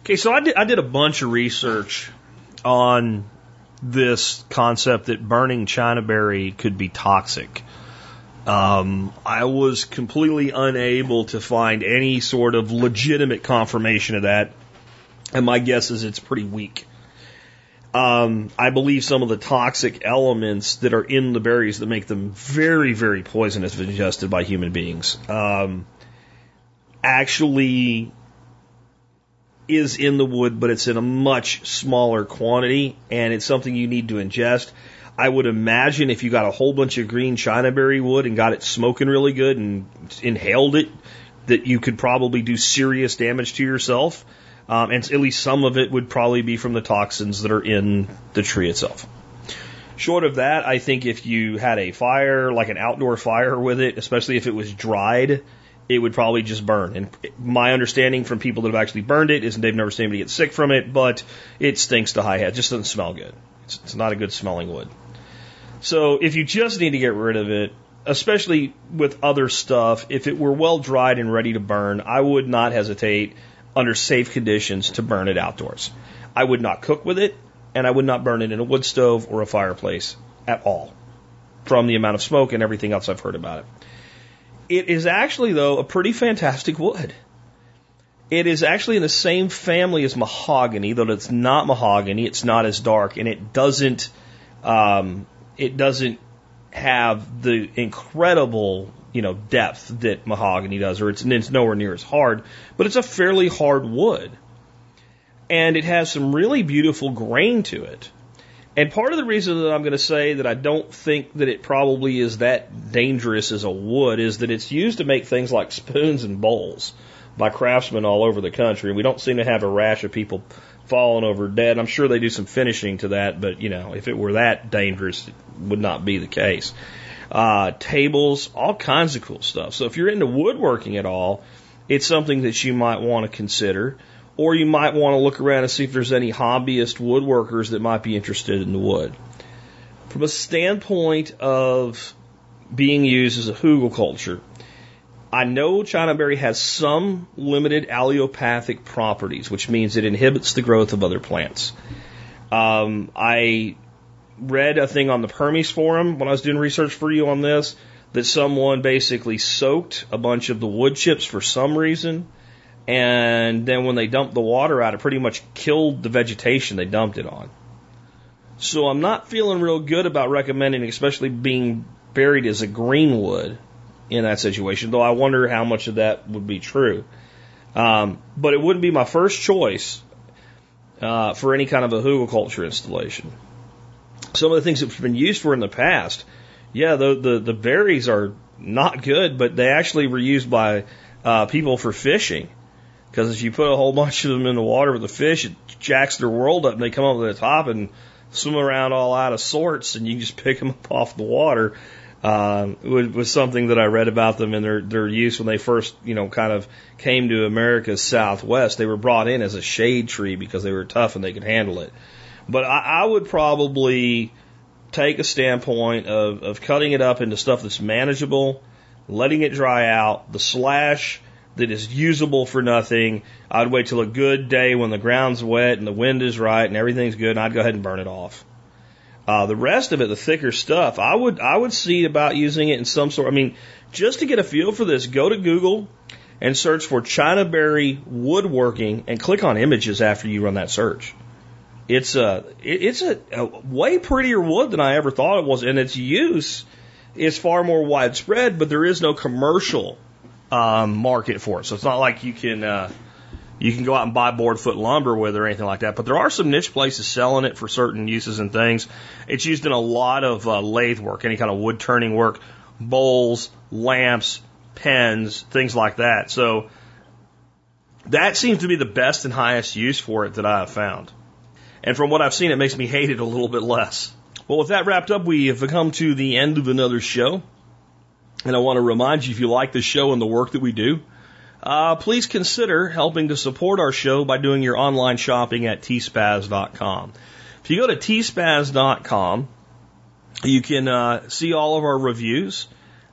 Okay, so I did, I did a bunch of research on this concept that burning chinaberry could be toxic. Um, I was completely unable to find any sort of legitimate confirmation of that, and my guess is it's pretty weak. Um, I believe some of the toxic elements that are in the berries that make them very, very poisonous if ingested by human beings um, actually is in the wood, but it's in a much smaller quantity, and it's something you need to ingest. I would imagine if you got a whole bunch of green chinaberry wood and got it smoking really good and inhaled it, that you could probably do serious damage to yourself. Um, and at least some of it would probably be from the toxins that are in the tree itself. Short of that, I think if you had a fire, like an outdoor fire with it, especially if it was dried, it would probably just burn. And my understanding from people that have actually burned it is they've never seen anybody get sick from it, but it stinks to high head. It just doesn't smell good. It's, it's not a good smelling wood. So if you just need to get rid of it, especially with other stuff, if it were well dried and ready to burn, I would not hesitate under safe conditions to burn it outdoors. I would not cook with it, and I would not burn it in a wood stove or a fireplace at all from the amount of smoke and everything else I've heard about it. It is actually, though, a pretty fantastic wood. It is actually in the same family as mahogany, though it's not mahogany. It's not as dark, and it doesn't um, it doesn't have the incredible you know depth that mahogany does, or it's, it's nowhere near as hard. But it's a fairly hard wood, and it has some really beautiful grain to it. And part of the reason that I'm going to say that I don't think that it probably is that dangerous as a wood is that it's used to make things like spoons and bowls by craftsmen all over the country. And we don't seem to have a rash of people falling over dead. I'm sure they do some finishing to that, but you know, if it were that dangerous, it would not be the case. Uh, tables, all kinds of cool stuff. So if you're into woodworking at all, it's something that you might want to consider. Or you might want to look around and see if there's any hobbyist woodworkers that might be interested in the wood. From a standpoint of being used as a hugelkultur, I know Chinaberry has some limited allelopathic properties, which means it inhibits the growth of other plants. Um, I read a thing on the Permies forum when I was doing research for you on this that someone basically soaked a bunch of the wood chips for some reason and then when they dumped the water out, it pretty much killed the vegetation they dumped it on. So I'm not feeling real good about recommending, especially being buried as a greenwood in that situation, though I wonder how much of that would be true. Um, but it wouldn't be my first choice uh, for any kind of a hugelkultur installation. Some of the things that have been used for in the past, yeah, the, the, the berries are not good, but they actually were used by uh, people for fishing. Because if you put a whole [laughs] bunch of them in the water with the fish, it jacks their world up and they come up to the top and swim around all out of sorts and you can just pick them up off the water. Um, was something that I read about them and their, their use when they first, you know, kind of came to America's Southwest. They were brought in as a shade tree because they were tough and they could handle it. But I, I would probably take a standpoint of, of cutting it up into stuff that's manageable, letting it dry out. The slash that is usable for nothing. I'd wait till a good day when the ground's wet and the wind is right and everything's good, and I'd go ahead and burn it off. Uh, the rest of it, the thicker stuff, I would I would see about using it in some sort. I mean, just to get a feel for this, go to Google and search for Chinaberry woodworking and click on images after you run that search. It's a it's a, a way prettier wood than I ever thought it was, and its use is far more widespread. But there is no commercial um, market for it. So it's not like you can uh, you can go out and buy board foot lumber with it or anything like that. But there are some niche places selling it for certain uses and things. It's used in a lot of uh, lathe work, any kind of wood turning work, bowls, lamps, pens, things like that. So that seems to be the best and highest use for it that I have found. And from what I've seen, it makes me hate it a little bit less. Well, with that wrapped up, we have come to the end of another show. And I want to remind you if you like the show and the work that we do, uh, please consider helping to support our show by doing your online shopping at tspaz.com. If you go to tspaz.com, you can uh, see all of our reviews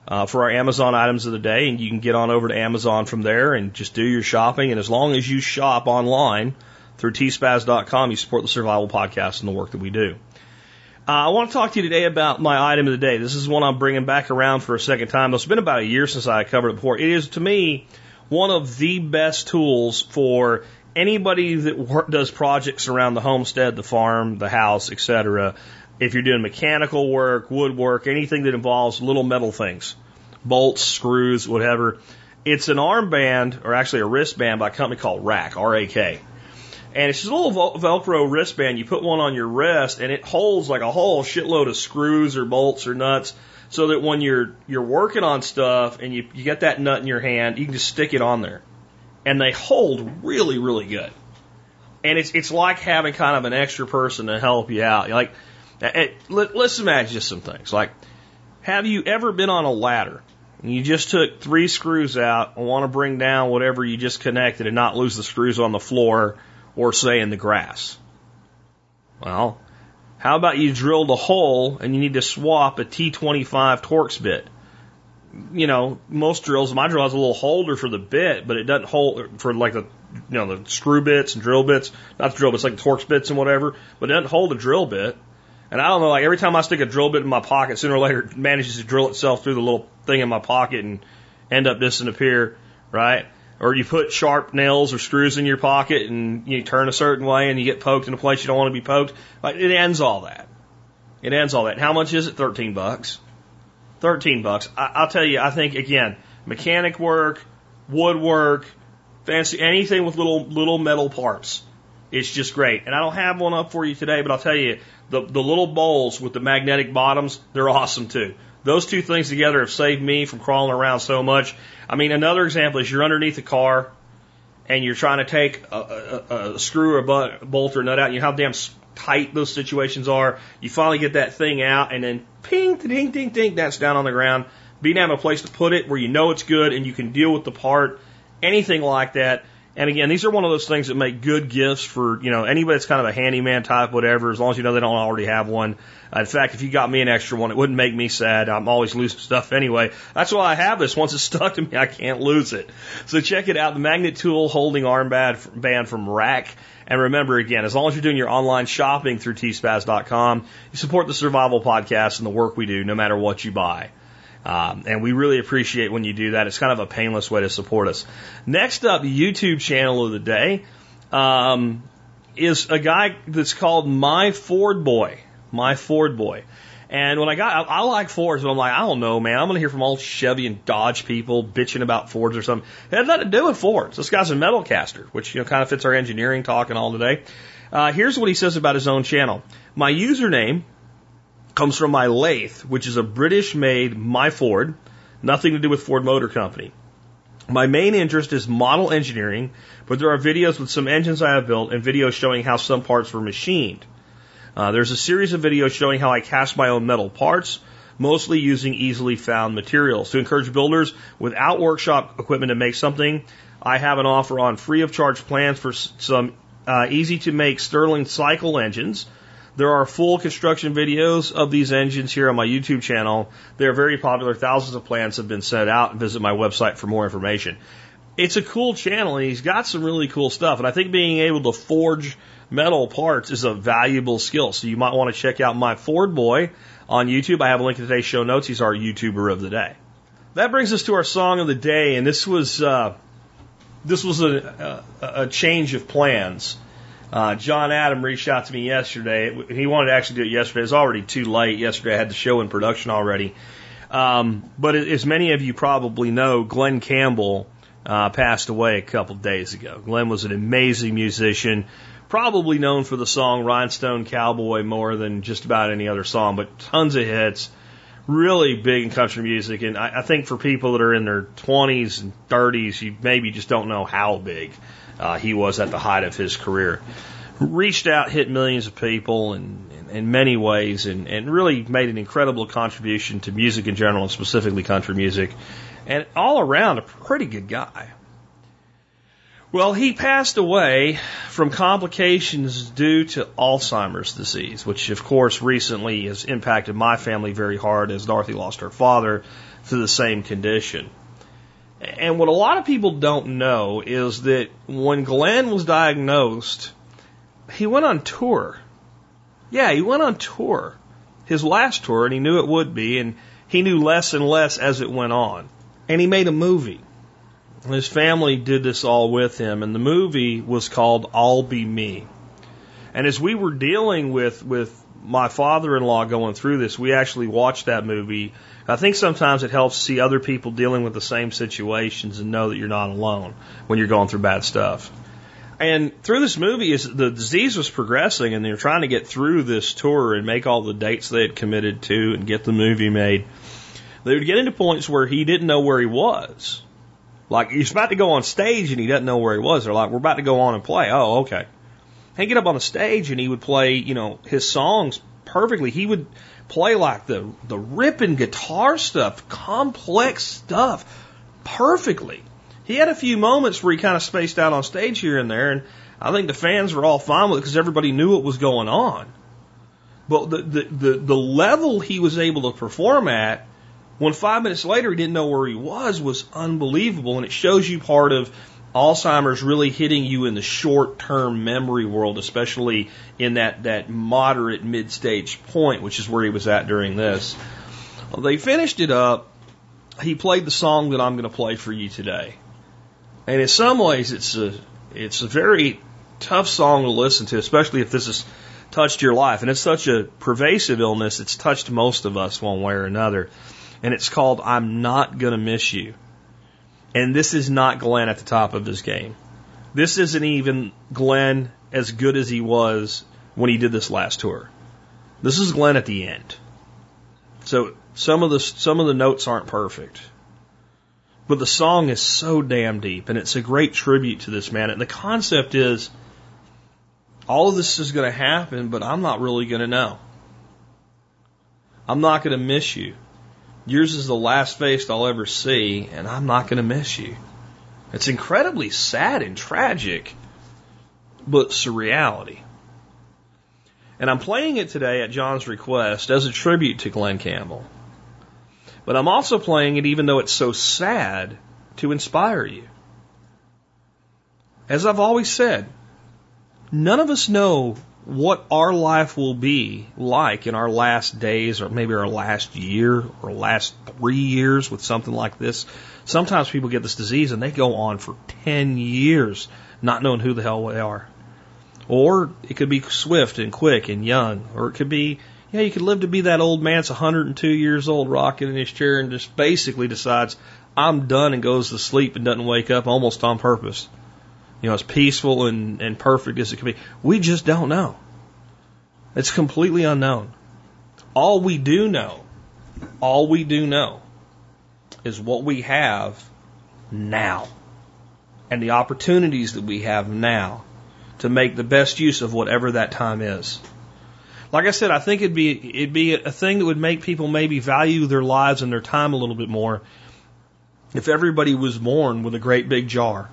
uh, for our Amazon items of the day, and you can get on over to Amazon from there and just do your shopping. And as long as you shop online through tspaz.com, you support the Survival Podcast and the work that we do. Uh, I want to talk to you today about my item of the day. This is one I'm bringing back around for a second time. It's been about a year since I covered it before. It is, to me, one of the best tools for anybody that wor- does projects around the homestead, the farm, the house, etc., if you're doing mechanical work, woodwork, anything that involves little metal things, bolts, screws, whatever, it's an armband or actually a wristband by a company called RAK, R-A-K. And it's just a little Velcro wristband. You put one on your wrist and it holds like a whole shitload of screws or bolts or nuts so that when you're, you're working on stuff and you, you get that nut in your hand, you can just stick it on there. And they hold really, really good. And it's, it's like having kind of an extra person to help you out. Like, it, let, let's imagine just some things. Like, have you ever been on a ladder and you just took three screws out and want to bring down whatever you just connected and not lose the screws on the floor or say in the grass? Well, how about you drilled a hole and you need to swap a T25 Torx bit? You know, most drills, my drill has a little holder for the bit, but it doesn't hold for like the, you know, the screw bits and drill bits, not the drill bits, like the Torx bits and whatever, but it doesn't hold a drill bit. And I don't know, like every time I stick a drill bit in my pocket, sooner or later it manages to drill itself through the little thing in my pocket and end up disappear, right? Or you put sharp nails or screws in your pocket and you turn a certain way and you get poked in a place you don't want to be poked. Like it ends all that. It ends all that. How much is it? Thirteen bucks. Thirteen bucks. I, I'll tell you. I think again, mechanic work, woodwork, fancy anything with little little metal parts. It's just great. And I don't have one up for you today, but I'll tell you, the, the little bowls with the magnetic bottoms, they're awesome too. Those two things together have saved me from crawling around so much. I mean, another example is you're underneath a car and you're trying to take a, a, a screw or a bolt or nut out. And you know how damn tight those situations are. You finally get that thing out and then ping, ding, ding, ding, that's down on the ground. Being have a place to put it where you know it's good and you can deal with the part, anything like that and again, these are one of those things that make good gifts for, you know, anybody that's kind of a handyman type, whatever, as long as you know they don't already have one. Uh, in fact, if you got me an extra one, it wouldn't make me sad. I'm always losing stuff anyway. That's why I have this. Once it's [laughs] stuck to me, I can't lose it. So check it out. The magnet tool holding armband band from RAK. And remember again, as long as you're doing your online shopping through tspaz.com, you support the survival podcast and the work we do no matter what you buy. Um, and we really appreciate when you do that. It's kind of a painless way to support us. Next up, YouTube channel of the day um, is a guy that's called Myford Boy. Myford Boy. And when I got, I, I like Fords, but I'm like, I don't know, man. I'm going to hear from all Chevy and Dodge people bitching about Fords or something. It had nothing to do with Fords. This guy's a metal caster, which, you know, kind of fits our engineering talk and all today. Uh, here's what he says about his own channel. My username comes from my lathe, which is a British made Myford, nothing to do with Ford Motor Company. My main interest is model engineering, but there are videos with some engines I have built and videos showing how some parts were machined. Uh, there's a series of videos showing how I cast my own metal parts, mostly using easily found materials. To encourage builders without workshop equipment to make something, I have an offer on free of charge plans for some uh, easy to make Stirling cycle engines there are full construction videos of these engines here on my YouTube channel. They're very popular. Thousands of plans have been sent out. Visit my website for more information. It's a cool channel and he's got some really cool stuff. And I think being able to forge metal parts is a valuable skill. So you might want to check out Myford Boy on YouTube. I have a link in today's show notes. He's our YouTuber of the day. That brings us to our song of the day, and this was uh, this was a, a, a change of plans. Uh, John Adam reached out to me yesterday. He wanted to actually do it yesterday. It was already too late yesterday. I had the show in production already. Um, but as many of you probably know, Glen Campbell uh, passed away a couple days ago. Glen was an amazing musician, probably known for the song Rhinestone Cowboy more than just about any other song, but tons of hits. Really big in country music, and I, I think for people that are in their 20s and 30s, you maybe just don't know how big uh, he was at the height of his career. Reached out, hit millions of people in, in, in many ways, and, and really made an incredible contribution to music in general, and specifically country music. And all around, a pretty good guy. Well, he passed away from complications due to Alzheimer's disease, which of course recently has impacted my family very hard as Dorothy lost her father to the same condition. And what a lot of people don't know is that when Glen was diagnosed, he went on tour. Yeah, he went on tour. His last tour, and he knew it would be, and he knew less and less as it went on. And he made a movie. His family did this all with him, and the movie was called I'll Be Me. And as we were dealing with with my father-in-law going through this, we actually watched that movie. I think sometimes it helps see other people dealing with the same situations and know that you're not alone when you're going through bad stuff. And through this movie, is the disease was progressing, and they were trying to get through this tour and make all the dates they had committed to and get the movie made. They would get into points where he didn't know where he was. Like he's about to go on stage and he doesn't know where he was. They're like, "We're about to go on and play." Oh, okay. He'd get up on the stage and he would play, you know, his songs perfectly. He would play like the the ripping guitar stuff, complex stuff, perfectly. He had a few moments where he kind of spaced out on stage here and there, and I think the fans were all fine with it because everybody knew what was going on. But the, the the the level he was able to perform at, when five minutes later he didn't know where he was, was unbelievable, and it shows you part of Alzheimer's really hitting you in the short term memory world, especially in that, that moderate mid stage point, which is where he was at during this. Well, they finished it up. He played the song that I'm going to play for you today. And in some ways, it's a, it's a very tough song to listen to, especially if this has touched your life. And it's such a pervasive illness, it's touched most of us one way or another. And it's called I'm Not Gonna Miss You. And this is not Glen at the top of his game. This isn't even Glen as good as he was when he did this last tour. This is Glen at the end. So some of the some of the notes aren't perfect. But the song is so damn deep and it's a great tribute to this man. And the concept is all of this is going to happen, but I'm not really going to know. I'm not going to miss you. Yours is the last face I'll ever see, and I'm not going to miss you. It's incredibly sad and tragic, but surreality. And I'm playing it today at John's request as a tribute to Glen Campbell. But I'm also playing it even though it's so sad to inspire you. As I've always said, none of us know what our life will be like in our last days or maybe our last year or last three years with something like this. Sometimes people get this disease and they go on for 10 years not knowing who the hell they are. Or it could be swift and quick and young. Or it could be, yeah, you could live to be that old man that's 102 years old rocking in his chair and just basically decides, I'm done and goes to sleep and doesn't wake up almost on purpose you know, as peaceful and, and perfect as it can be. We just don't know. It's completely unknown. All we do know, all we do know is what we have now and the opportunities that we have now to make the best use of whatever that time is. Like I said, I think it'd be it'd be a thing that would make people maybe value their lives and their time a little bit more if everybody was born with a great big jar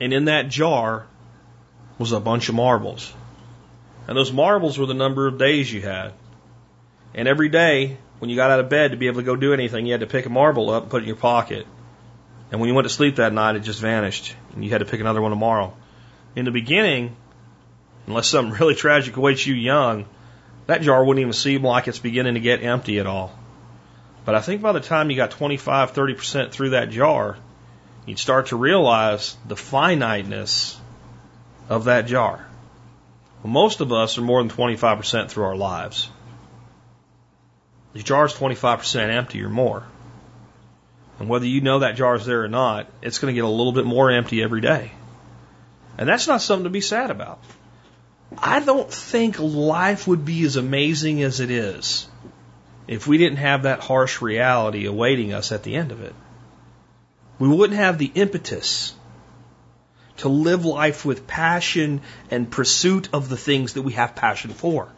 and in that jar was a bunch of marbles. And those marbles were the number of days you had. And every day, when you got out of bed to be able to go do anything, you had to pick a marble up and put it in your pocket. And when you went to sleep that night, it just vanished. And you had to pick another one tomorrow. In the beginning, unless something really tragic awaits you young, that jar wouldn't even seem like it's beginning to get empty at all. But I think by the time you got 25, 30% through that jar, you'd start to realize the finiteness of that jar. Well, most of us are more than 25% through our lives. The jar is 25% empty or more. And whether you know that jar is there or not, it's going to get a little bit more empty every day. And that's not something to be sad about. I don't think life would be as amazing as it is if we didn't have that harsh reality awaiting us at the end of it we wouldn't have the impetus to live life with passion and pursuit of the things that we have passion for.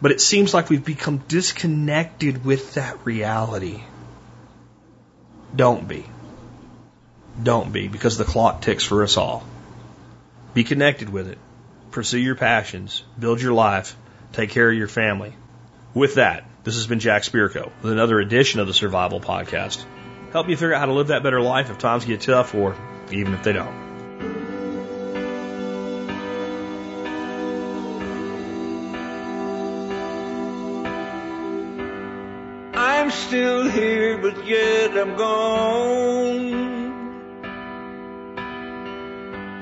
But it seems like we've become disconnected with that reality. Don't be. Don't be, because the clock ticks for us all. Be connected with it. Pursue your passions. Build your life. Take care of your family. With that, this has been Jack Spirko with another edition of the Survival Podcast help you figure out how to live that better life if times get tough or even if they don't. I'm still here, but yet I'm gone.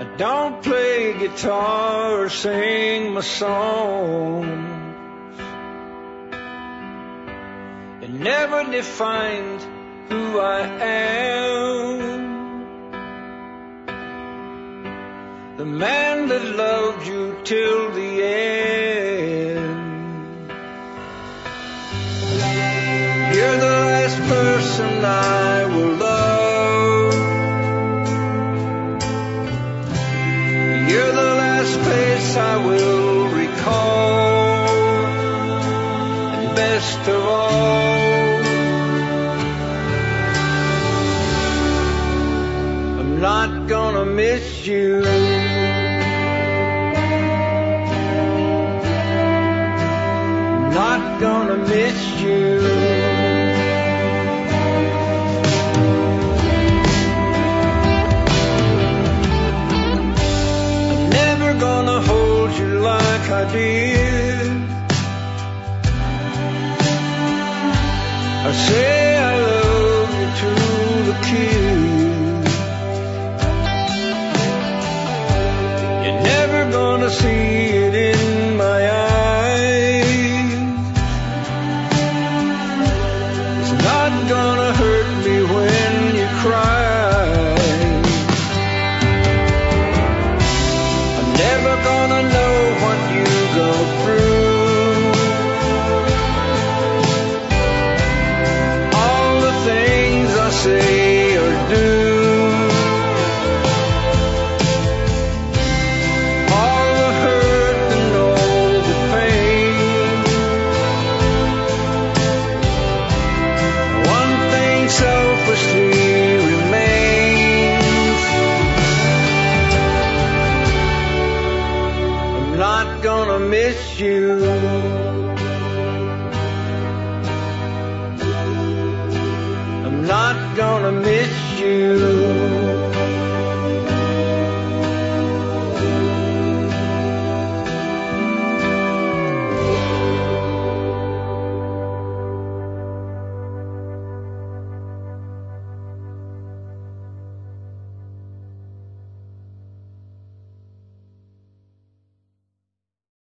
I don't play guitar or sing my songs. It never defined who I am. The man that loved you till the end. You're the last person I will love. You're the last face I will miss you. Not gonna miss you. I'm never gonna hold you like I did. I say see